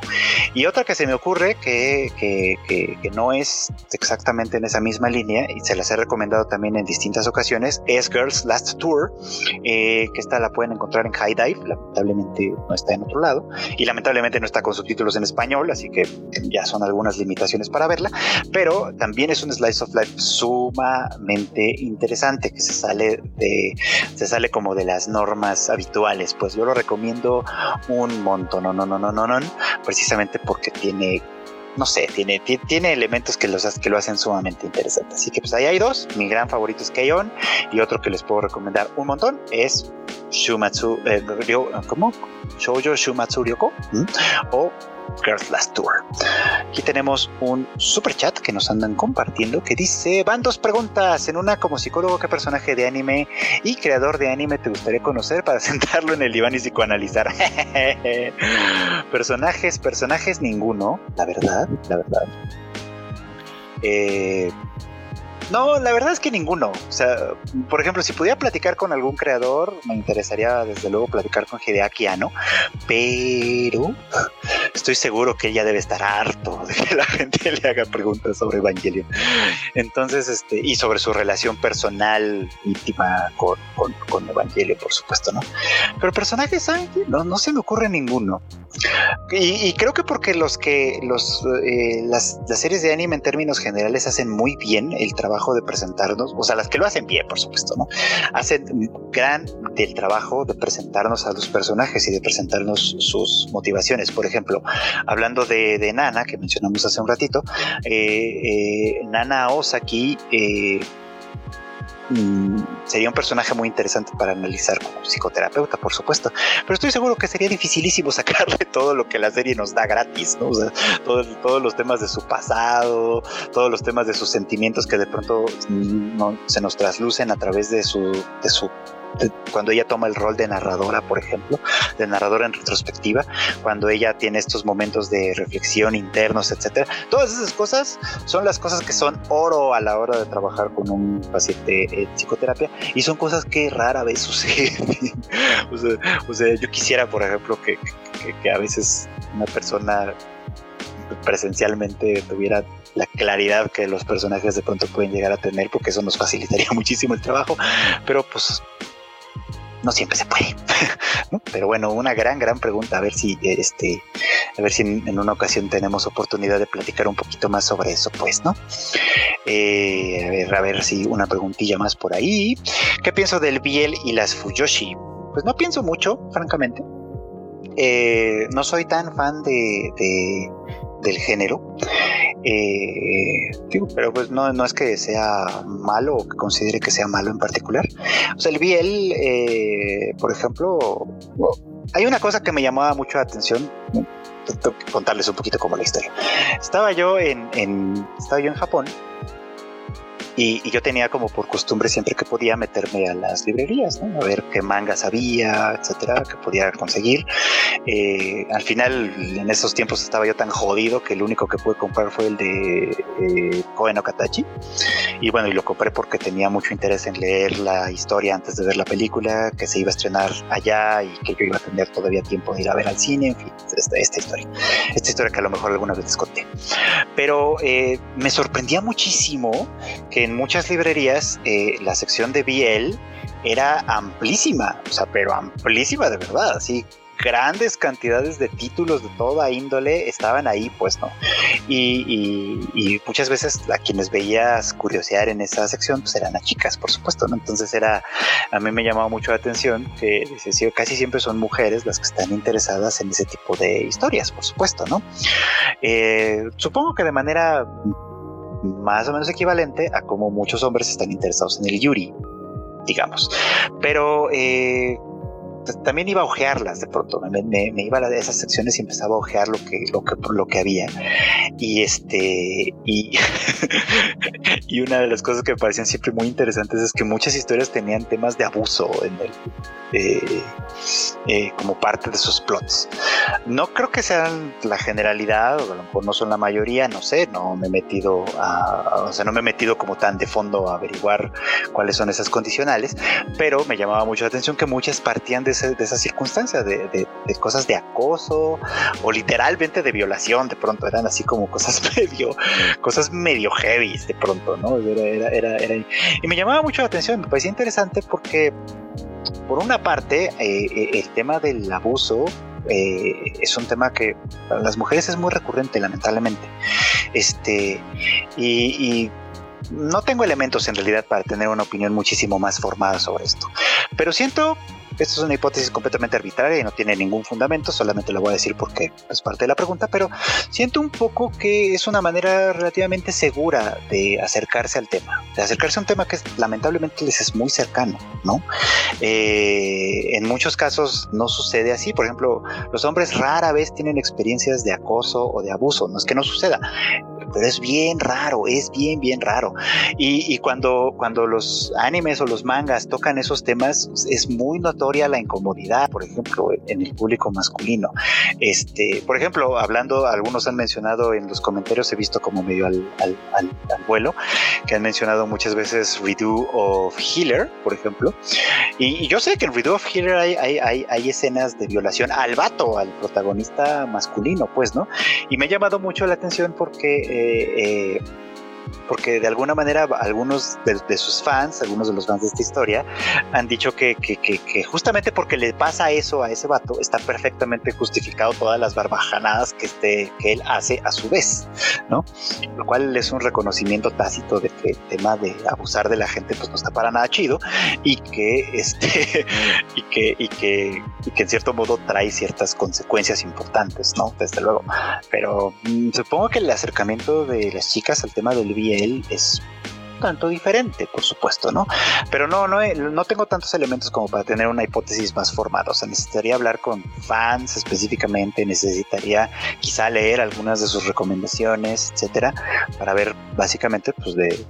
Y otra que se me ocurre que, que, que, que no es exactamente en esa misma línea y se las he recomendado también en distintas ocasiones es Girls Last Tour, eh, que esta la pueden encontrar en High Dive, lamentablemente no está en otro lado y lamentablemente no está con subtítulos en español, así que ya son algunas limitaciones para verla, pero también es un slice of life sumamente interesante que se sale de se sale como de las normas habituales, pues yo lo recomiendo un montón, no, no, no, no, no, no, precisamente porque tiene no sé, tiene, tiene elementos que, los, que lo hacen sumamente interesante. Así que pues ahí hay dos. Mi gran favorito es Keion y otro que les puedo recomendar un montón es Shumatsu, eh, ¿cómo? Shoujo Shumatsu Ryoko o Girls Last Tour. Aquí tenemos un super chat que nos andan compartiendo que dice: Van dos preguntas. En una, como psicólogo, ¿qué personaje de anime y creador de anime te gustaría conocer para sentarlo en el diván y psicoanalizar? personajes, personajes, ninguno, la verdad, la verdad. Eh, no, la verdad es que ninguno. O sea, por ejemplo, si pudiera platicar con algún creador, me interesaría desde luego platicar con Hideaki pero estoy seguro que ella debe estar harto de que la gente le haga preguntas sobre Evangelion. Entonces, este, y sobre su relación personal íntima con, con, Evangelion, por supuesto, ¿no? Pero personajes, no, no se me ocurre ninguno. Y, creo que porque los que los eh, las series de anime en términos generales hacen muy bien el trabajo de presentarnos, o sea, las que lo hacen bien, por supuesto, ¿no? Hacen gran del trabajo de presentarnos a los personajes y de presentarnos sus motivaciones. Por ejemplo, hablando de, Nana, que mencionamos hace un ratito, eh, eh, Nana Osaki eh, sería un personaje muy interesante para analizar como psicoterapeuta, por supuesto. Pero estoy seguro que sería dificilísimo sacarle todo lo que la serie nos da gratis, ¿no? O sea, todos los temas de su pasado, todos los temas de sus sentimientos que de pronto mm, no, se nos traslucen a través de su, de su cuando ella toma el rol de narradora, por ejemplo, de narradora en retrospectiva, cuando ella tiene estos momentos de reflexión internos, etcétera. Todas esas cosas son las cosas que son oro a la hora de trabajar con un paciente en psicoterapia y son cosas que rara vez suceden. yo quisiera, por ejemplo, que a veces una persona presencialmente tuviera la claridad que los personajes de pronto pueden llegar a tener, porque eso nos facilitaría muchísimo el trabajo, pero pues no siempre se puede. Pero bueno, una gran, gran pregunta. A ver si este, a ver si en, una ocasión tenemos oportunidad de platicar un poquito más sobre eso, pues, ¿no? Eh, a ver, a ver si una preguntilla más por ahí. ¿Qué pienso del Biel y las Fuyoshi? Pues no pienso mucho, francamente. Eh, no soy tan fan de, del género. Eh, pero pues no, no es que sea malo o que considere que sea malo en particular. O sea, el Biel, eh, por ejemplo, hay una cosa que me llamaba mucho la atención. Tengo que contarles un poquito como la historia. Estaba yo en, en estaba yo en Japón Y, yo tenía como por costumbre siempre que podía meterme a las librerías, ¿no? a ver qué mangas había, etcétera, que podía conseguir. Eh, al final, en esos tiempos estaba yo tan jodido que el único que pude comprar fue el de eh, Koen Okatachi. Y bueno, y lo compré porque tenía mucho interés en leer la historia antes de ver la película, que se iba a estrenar allá y que yo iba a tener todavía tiempo de ir a ver al cine, en fin, esta, esta historia. Esta historia que a lo mejor alguna vez les conté. Pero eh, me sorprendía muchísimo que en muchas librerías eh, la sección de BL era amplísima, o sea, pero amplísima de verdad, así grandes cantidades de títulos de toda índole estaban ahí, pues, ¿no? Y, muchas veces a quienes veías curiosear en esa sección, pues eran a chicas, por supuesto, ¿no? Entonces era, a mí me llamaba mucho la atención que casi siempre son mujeres las que están interesadas en ese tipo de historias, por supuesto, ¿no? Eh, supongo que de manera más o menos equivalente a como muchos hombres están interesados en el Yuri, digamos. Pero eh, también iba a ojearlas de pronto, me, iba a esas secciones y empezaba a ojear lo que, lo que, lo que había. Y este, y, y una de las cosas que me parecían siempre muy interesantes es que muchas historias tenían temas de abuso en el, eh, eh, como parte de sus plots. No creo que sean la generalidad, o a lo mejor no son la mayoría, no sé, no me he metido a, o sea, no me he metido como tan de fondo a averiguar cuáles son esas condicionales, pero me llamaba mucho la atención que muchas partían de de, esas circunstancias, de, cosas de acoso o literalmente de violación, de pronto eran así como cosas medio, cosas medio heavy de pronto, ¿no? Era, y me llamaba mucho la atención, me parecía interesante porque por una parte eh, el tema del abuso eh, es un tema que para las mujeres es muy recurrente, lamentablemente. Este, y, no tengo elementos en realidad para tener una opinión muchísimo más formada sobre esto. Pero siento esto es una hipótesis completamente arbitraria y no tiene ningún fundamento, solamente lo voy a decir porque es parte de la pregunta, pero siento un poco que es una manera relativamente segura de acercarse al tema, de acercarse a un tema que lamentablemente les es muy cercano, ¿no? Eh, en muchos casos no sucede así, por ejemplo, los hombres rara vez tienen experiencias de acoso o de abuso, no es que no suceda, pero es bien raro, es bien, bien raro. Y, y cuando, cuando los animes o los mangas tocan esos temas, es muy notorio la incomodidad, por ejemplo, en el público masculino. Este, por ejemplo, hablando, algunos han mencionado en los comentarios, he visto como medio al, al, vuelo, que han mencionado muchas veces Redo of Healer, por ejemplo. Y, yo sé que en Redo of Healer hay, hay, hay, escenas de violación al vato, al protagonista masculino, pues, ¿no? Y me ha llamado mucho la atención porque eh, porque de alguna manera algunos de, sus fans, algunos de los fans de esta historia, han dicho que, justamente porque le pasa eso a ese vato, está perfectamente justificado todas las barbajanadas que, este, que él hace a su vez, ¿no? Lo cual es un reconocimiento tácito de que el tema de abusar de la gente pues no está para nada chido y que este y que, y que, y que en cierto modo trae ciertas consecuencias importantes, ¿no? Desde luego. Pero mm, supongo que el acercamiento de las chicas al tema del él es tanto diferente, por supuesto, ¿no? Pero no, no, no tengo tantos elementos como para tener una hipótesis más formada. O sea, necesitaría hablar con fans específicamente, necesitaría quizá leer algunas de sus recomendaciones, etcétera, para ver básicamente, pues, de,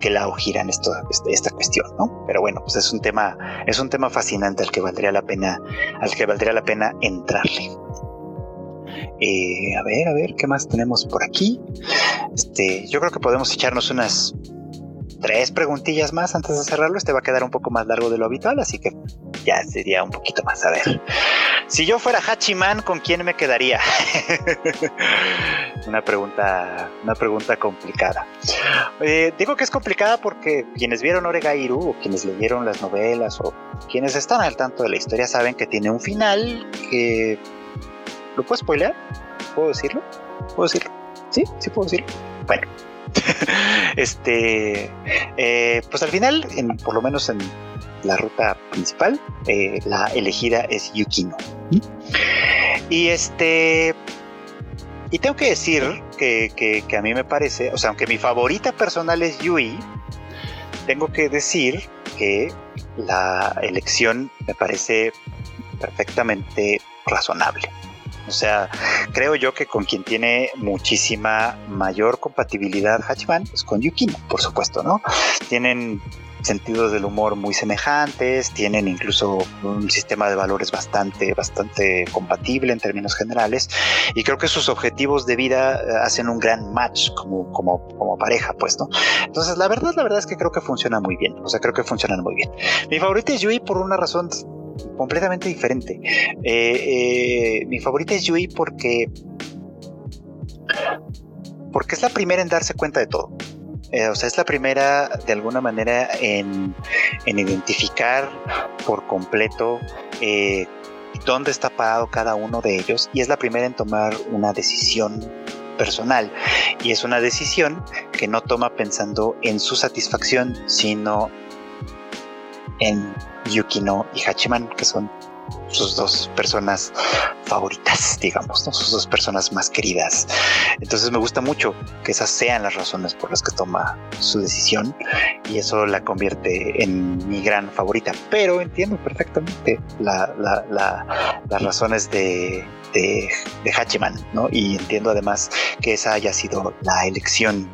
qué lado giran esto, este, esta cuestión, ¿no? Pero bueno, pues es un tema, es un tema fascinante al que valdría la pena, al que valdría la pena entrarle. Eh, a ver, a ver, ¿qué más tenemos por aquí? Este, yo creo que podemos echarnos unas tres preguntillas más antes de cerrarlo. Este va a quedar un poco más largo de lo habitual, así que ya sería un poquito más. A ver, si yo fuera Hachiman, ¿con quién me quedaría? una pregunta, una pregunta complicada. Eh, digo que es complicada porque quienes vieron Oregairu o quienes leyeron las novelas o quienes están al tanto de la historia saben que tiene un final que ¿Lo puedo spoilear? ¿Puedo decirlo? ¿Puedo decirlo? ¿Sí? ¿Sí puedo decirlo? Bueno. este, eh, pues al final, por lo menos en la ruta principal, eh, la elegida es Yukino. Y este, y tengo que decir que, que, a mí me parece, o sea, aunque mi favorita personal es Yui, tengo que decir que la elección me parece perfectamente razonable. O sea, creo yo que con quien tiene muchísima mayor compatibilidad Hachiman es con Yukino, por supuesto, ¿no? Tienen sentidos del humor muy semejantes, tienen incluso un sistema de valores bastante, bastante compatible en términos generales, y creo que sus objetivos de vida eh, hacen un gran match como, como, como pareja, pues, ¿no? Entonces, la verdad, la verdad es que creo que funciona muy bien, o sea, creo que funcionan muy bien. Mi favorita es Yui por una razón completamente diferente. Eh, eh, mi favorita es Yui porque porque es la primera en darse cuenta de todo. Eh, o sea, es la primera de alguna manera en, identificar por completo dónde está parado cada uno de ellos y es la primera en tomar una decisión personal y es una decisión que no toma pensando en su satisfacción sino en Yukino y Hachiman que son sus dos personas favoritas, digamos, sus dos personas más queridas. Entonces me gusta mucho que esas sean las razones por las que toma su decisión y eso la convierte en mi gran favorita. Pero entiendo perfectamente las razones de, de, Hachiman, ¿no? Y entiendo además que esa haya sido la elección,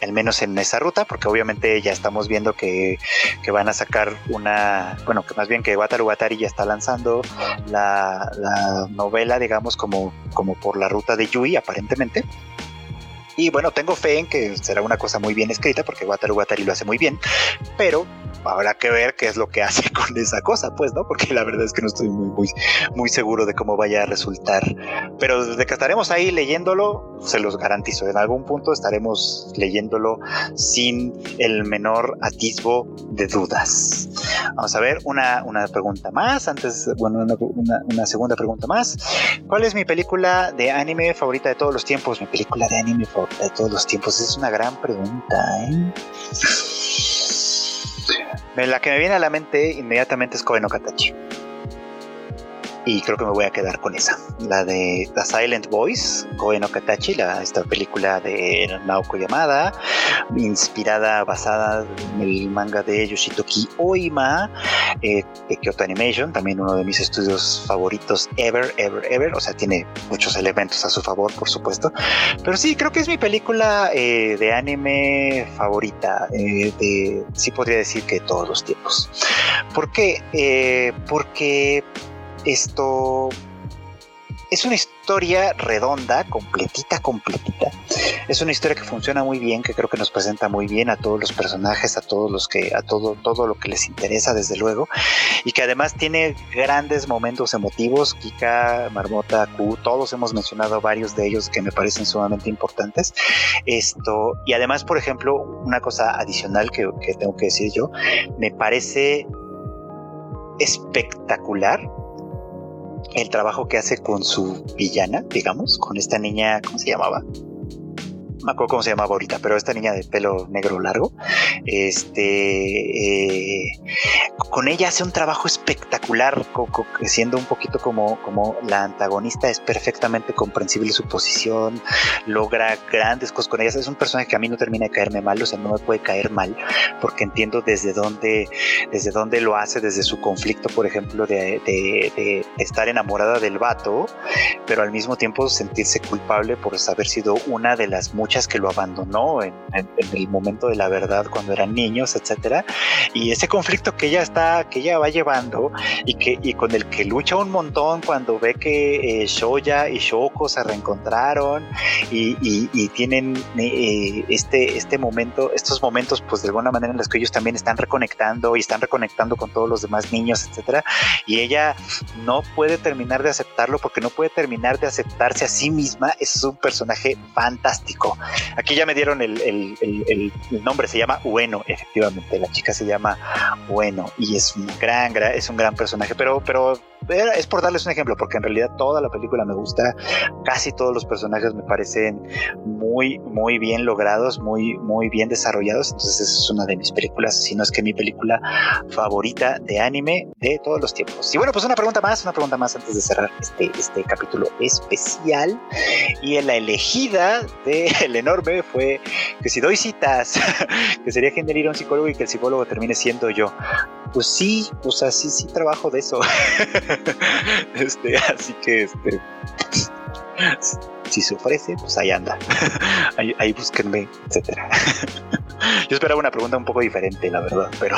al menos en esa ruta, porque obviamente ya estamos viendo que, que van a sacar una, bueno, más bien que Wataru Watari ya está lanzando la, la novela, digamos, como, como por la ruta de Yui, aparentemente. Y bueno, tengo fe en que será una cosa muy bien escrita porque Wataru Watari lo hace muy bien, pero habrá que ver qué es lo que hace con esa cosa, pues, ¿no? Porque la verdad es que no estoy muy, muy, muy seguro de cómo vaya a resultar. Pero desde que estaremos ahí leyéndolo, se los garantizo, en algún punto estaremos leyéndolo sin el menor atisbo de dudas. Vamos a ver una, una pregunta más, antes, bueno, una, una segunda pregunta más. ¿Cuál es mi película de anime favorita de todos los tiempos? Mi película de anime favorita de todos los tiempos. Es una gran pregunta, ¿eh? La que me viene a la mente inmediatamente es Koe no Katachi y creo que me voy a quedar con esa, la de The Silent Voice, Koe no Katachi, la, esta película de Naoko Yamada, inspirada, basada en el manga de Yoshitoki Oima, eh, de Kyoto Animation, también uno de mis estudios favoritos ever, ever, ever, o sea, tiene muchos elementos a su favor, por supuesto, pero sí, creo que es mi película eh, de anime favorita, eh, de, sí podría decir que todos los tiempos. ¿Por qué? porque esto es una historia redonda, completita, completita. Es una historia que funciona muy bien, que creo que nos presenta muy bien a todos los personajes, a todos los que, a todo, todo lo que les interesa, desde luego, y que además tiene grandes momentos emotivos. Kika, Marmota, Q, todos hemos mencionado varios de ellos que me parecen sumamente importantes. Esto, y además, por ejemplo, una cosa adicional que, que tengo que decir yo, me parece espectacular el trabajo que hace con su villana, digamos, con esta niña, ¿cómo se llamaba? Me acuerdo cómo se llamaba ahorita, pero esta niña de pelo negro largo, este, eh, con ella hace un trabajo espectacular, siendo un poquito como, como la antagonista, es perfectamente comprensible su posición, logra grandes cosas con ella, es un personaje que a mí no termina de caerme mal, o sea, no me puede caer mal, porque entiendo desde dónde, desde dónde lo hace, desde su conflicto, por ejemplo, de, de estar enamorada del vato, pero al mismo tiempo sentirse culpable por haber sido una de las muchas que lo abandonó en, el momento de la verdad cuando eran niños, etcétera. Y ese conflicto que ella está, que ella va llevando y que y con el que lucha un montón cuando ve que eh, Shoya y Shoko se reencontraron y, tienen eh, este, este momento, estos momentos, pues de alguna manera en los que ellos también están reconectando y están reconectando con todos los demás niños, etcétera. Y ella no puede terminar de aceptarlo porque no puede terminar de aceptarse a sí misma. Es un personaje fantástico. Aquí ya me dieron el, nombre, se llama Bueno, efectivamente, la chica se llama Bueno y es un gran, es un gran personaje, pero, pero es por darles un ejemplo, porque en realidad toda la película me gusta, casi todos los personajes me parecen muy, muy bien logrados, muy, muy bien desarrollados, entonces es una de mis películas, si no es que mi película favorita de anime de todos los tiempos. Y bueno, pues una pregunta más, una pregunta más antes de cerrar este, este capítulo especial, y en la elegida del enorme fue que si doy citas, que sería genial ir a un psicólogo y que el psicólogo termine siendo yo. Pues sí, pues así sí trabajo de eso. este, así que este si se ofrece, pues ahí anda. ahí, ahí búsquenme, etcétera. Yo esperaba una pregunta un poco diferente, la verdad, pero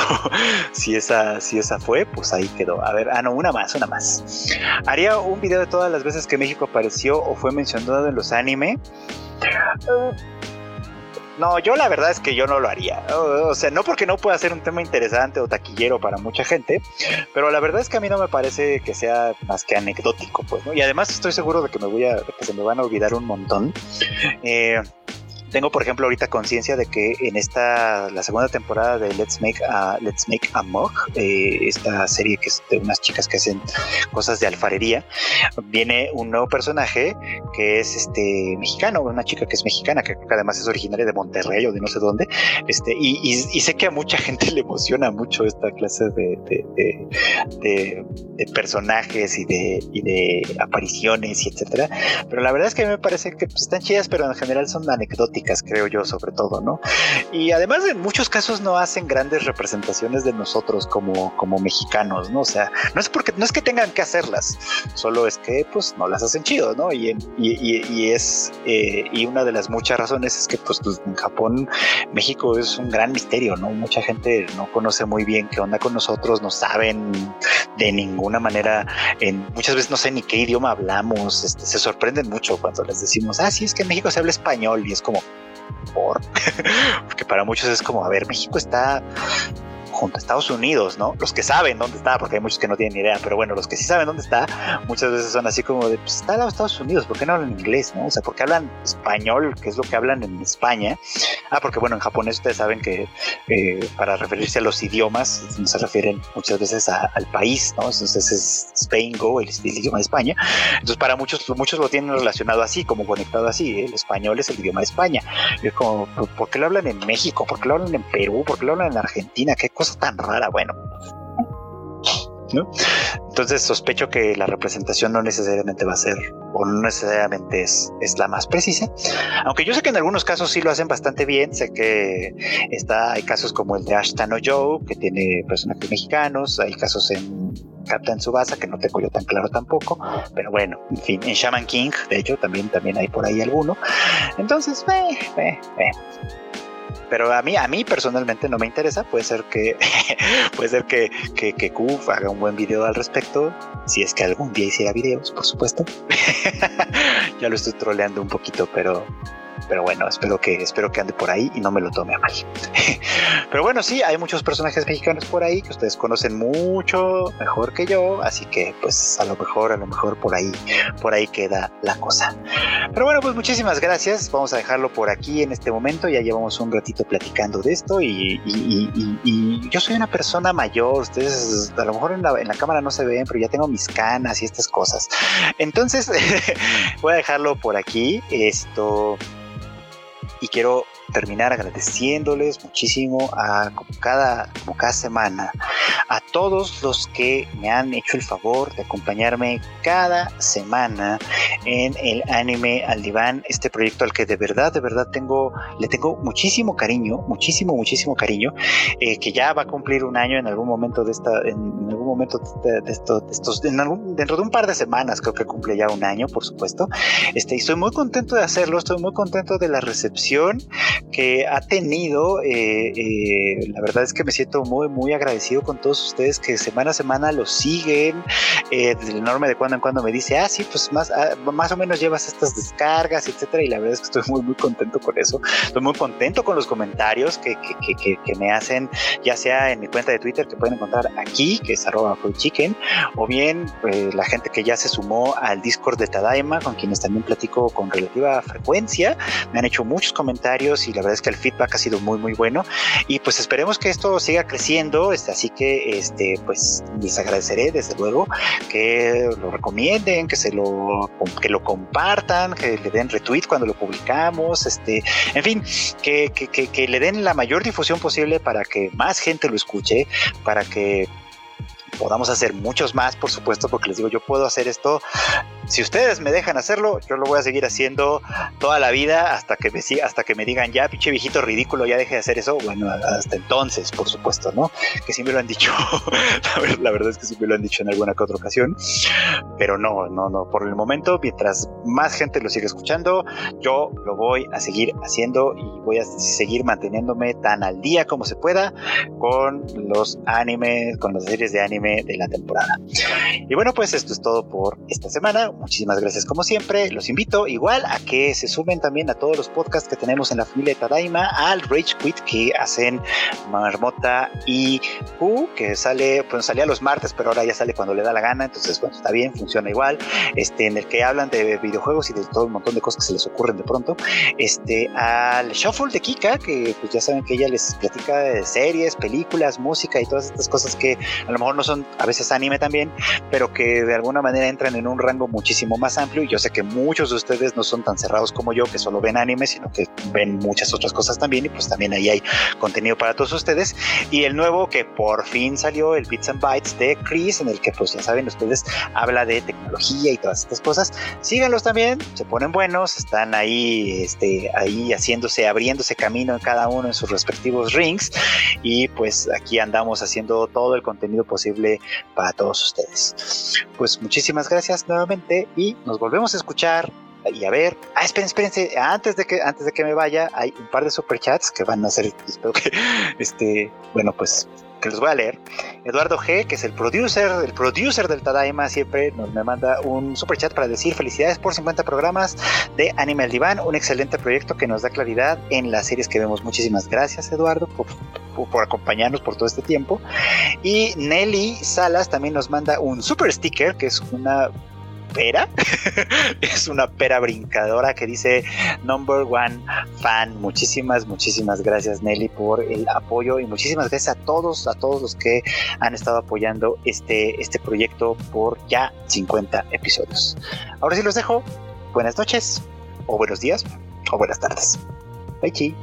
si esa, si esa fue, pues ahí quedó. A ver, ah, no, una más, una más. Haría un video de todas las veces que México apareció o fue mencionado en los anime. No, yo la verdad es que yo no lo haría. O, sea, no porque no pueda ser un tema interesante o taquillero para mucha gente, pero la verdad es que a mí no me parece que sea más que anecdótico, pues, ¿no? Y además estoy seguro de que me voy a, que se me van a olvidar un montón. Eh, tengo, por ejemplo, ahorita conciencia de que en esta, la segunda temporada de Let's Make a, Let's Make a Mug, eh, esta serie que es de unas chicas que hacen cosas de alfarería, viene un nuevo personaje que es este mexicano, una chica que es mexicana, que, además es originaria de Monterrey o de no sé dónde, este, y, sé que a mucha gente le emociona mucho esta clase de, de, personajes y de, apariciones y etcétera, pero la verdad es que a mí me parece que pues, están chidas, pero en general son anecdóticas creo yo, sobre todo, ¿no? Y además en muchos casos no hacen grandes representaciones de nosotros como, como mexicanos, ¿no? O sea, no es porque, no es que tengan que hacerlas, solo es que pues no las hacen chido, ¿no? Y, y, es, eh, y una de las muchas razones es que pues, pues, en Japón, México es un gran misterio, ¿no? Mucha gente no conoce muy bien qué onda con nosotros, no saben de ninguna manera, en, muchas veces no sé ni qué idioma hablamos, este, se sorprenden mucho cuando les decimos, ah, sí, es que en México se habla español y es como, por, porque para muchos es como, a ver, México está junto a Estados Unidos, ¿no? Los que saben dónde está, porque hay muchos que no tienen ni idea, pero bueno, los que sí saben dónde está, muchas veces son así como de, pues está al lado de Estados Unidos, ¿por qué no hablan inglés, no? O sea, ¿por qué hablan español, que es lo que hablan en España? Ah, porque bueno, en japonés ustedes saben que eh, para referirse a los idiomas se refieren muchas veces al país, ¿no? Entonces es Spain Go, el, idioma de España. Entonces para muchos, muchos lo tienen relacionado así, como conectado así, ¿eh? el español es el idioma de España. Y es como, ¿por qué lo hablan en México? ¿Por qué lo hablan en Perú? ¿Por qué lo hablan en Argentina? ¿Qué cosa tan rara, bueno. Entonces sospecho que la representación no necesariamente va a ser o no necesariamente es, es, la más precisa. Aunque yo sé que en algunos casos sí lo hacen bastante bien. Sé que está, hay casos como el de Ashton Joe, que tiene personajes mexicanos. Hay casos en Captain Subasa, que no tengo yo tan claro tampoco. Pero bueno, en fin, en Shaman King, de hecho, también, también hay por ahí alguno. Entonces, eh, eh, eh pero a mí, a mí personalmente no me interesa. Puede ser que, puede ser que, que, que Kuf haga un buen video al respecto. Si es que algún día hiciera videos, por supuesto. ya lo estoy troleando un poquito, pero, pero bueno, espero que, espero que ande por ahí y no me lo tome a mal. Pero bueno, sí, hay muchos personajes mexicanos por ahí que ustedes conocen mucho mejor que yo, así que pues a lo mejor, a lo mejor por ahí, por ahí queda la cosa. Pero bueno, pues muchísimas gracias. Vamos a dejarlo por aquí en este momento. Ya llevamos un ratito platicando de esto y, yo soy una persona mayor. Ustedes a lo mejor en la, en la cámara no se ven, pero ya tengo mis canas y estas cosas. Entonces voy a dejarlo por aquí. Esto y quiero terminar agradeciéndoles muchísimo a cada, cada semana a todos los que me han hecho el favor de acompañarme cada semana en el anime al diván, este proyecto al que de verdad, de verdad tengo, le tengo muchísimo cariño, muchísimo, muchísimo cariño, eh, que ya va a cumplir un año en algún momento de esta, en algún momento de, esto, de estos, dentro de un par de semanas creo que cumple ya un año, por supuesto. Este, y estoy muy contento de hacerlo, estoy muy contento de la recepción que ha tenido. Eh, eh, la verdad es que me siento muy, muy agradecido con todos ustedes que semana a semana lo siguen. Eh, el enorme de cuando en cuando me dice, ah, sí, pues más, ah, más o menos llevas estas descargas, etcétera. Y la verdad es que estoy muy, muy contento con eso. Estoy muy contento con los comentarios que, que, que, me hacen, ya sea en mi cuenta de Twitter que pueden encontrar aquí, que es arroba chicken, o bien la gente que ya se sumó al Discord de Tadaima, con quienes también platico con relativa frecuencia. Me han hecho muchos comentarios y la verdad es que el feedback ha sido muy muy bueno. Y pues esperemos que esto siga creciendo, este, así que este pues les agradeceré desde luego que lo recomienden, que se lo que lo compartan, que le den retweet cuando lo publicamos, este, en fin, que, que, que, que le den la mayor difusión posible para que más gente lo escuche, para que podamos hacer muchos más, por supuesto, porque les digo, yo puedo hacer esto si ustedes me dejan hacerlo, yo lo voy a seguir haciendo toda la vida hasta que me, hasta que me digan, ya, pinche viejito ridículo, ya deje de hacer eso. Bueno, hasta entonces, por supuesto, ¿no? Que sí me lo han dicho. la, verdad es que sí me lo han dicho en alguna que otra ocasión. Pero no, no, no. Por el momento, mientras más gente lo siga escuchando, yo lo voy a seguir haciendo y voy a seguir manteniéndome tan al día como se pueda con los animes, con las series de anime de la temporada. Y bueno, pues esto es todo por esta semana. Muchísimas gracias como siempre. Los invito igual a que se sumen también a todos los podcasts que tenemos en la familia de Tadaima, al Rage Quit que hacen Marmota y Pu, que sale, pues salía los martes, pero ahora ya sale cuando le da la gana. Entonces, bueno, está bien, funciona igual. Este, en el que hablan de videojuegos y de todo un montón de cosas que se les ocurren de pronto. Este, al Shuffle de Kika, que pues ya saben que ella les platica series, películas, música y todas estas cosas que a lo mejor no son a veces anime también, pero que de alguna manera entran en un rango muchísimo más amplio y yo sé que muchos de ustedes no son tan cerrados como yo que solo ven anime, sino que ven muchas otras cosas también y pues también ahí hay contenido para todos ustedes. Y el nuevo que por fin salió el Bits and Bytes de Chris en el que pues ya saben ustedes habla de tecnología y todas estas cosas. Síganlos también se ponen buenos están ahí este ahí haciéndose abriéndose camino en cada uno en sus respectivos rings. Y pues aquí andamos haciendo todo el contenido posible para todos ustedes. Pues muchísimas gracias nuevamente y nos volvemos a escuchar y a ver. Ah, esperen, espérense. Antes de que, antes de que me vaya, hay un par de superchats que van a ser, espero que, este, bueno, pues que los voy a leer. Eduardo G, que es el producer, el producer del Tadaima, siempre nos me manda un superchat para decir felicidades por 50 programas de Animal Divan, un excelente proyecto que nos da claridad en las series que vemos. Muchísimas gracias, Eduardo, por, por acompañarnos por todo este tiempo. Y Nelly Salas también nos manda un super sticker, que es una pera. es una pera brincadora que dice number one fan. Muchísimas, muchísimas gracias Nelly por el apoyo y muchísimas gracias a todos, a todos los que han estado apoyando este, este proyecto por ya 50 episodios. Ahora sí los dejo. Buenas noches, o buenos días, o buenas tardes. Bye, chi.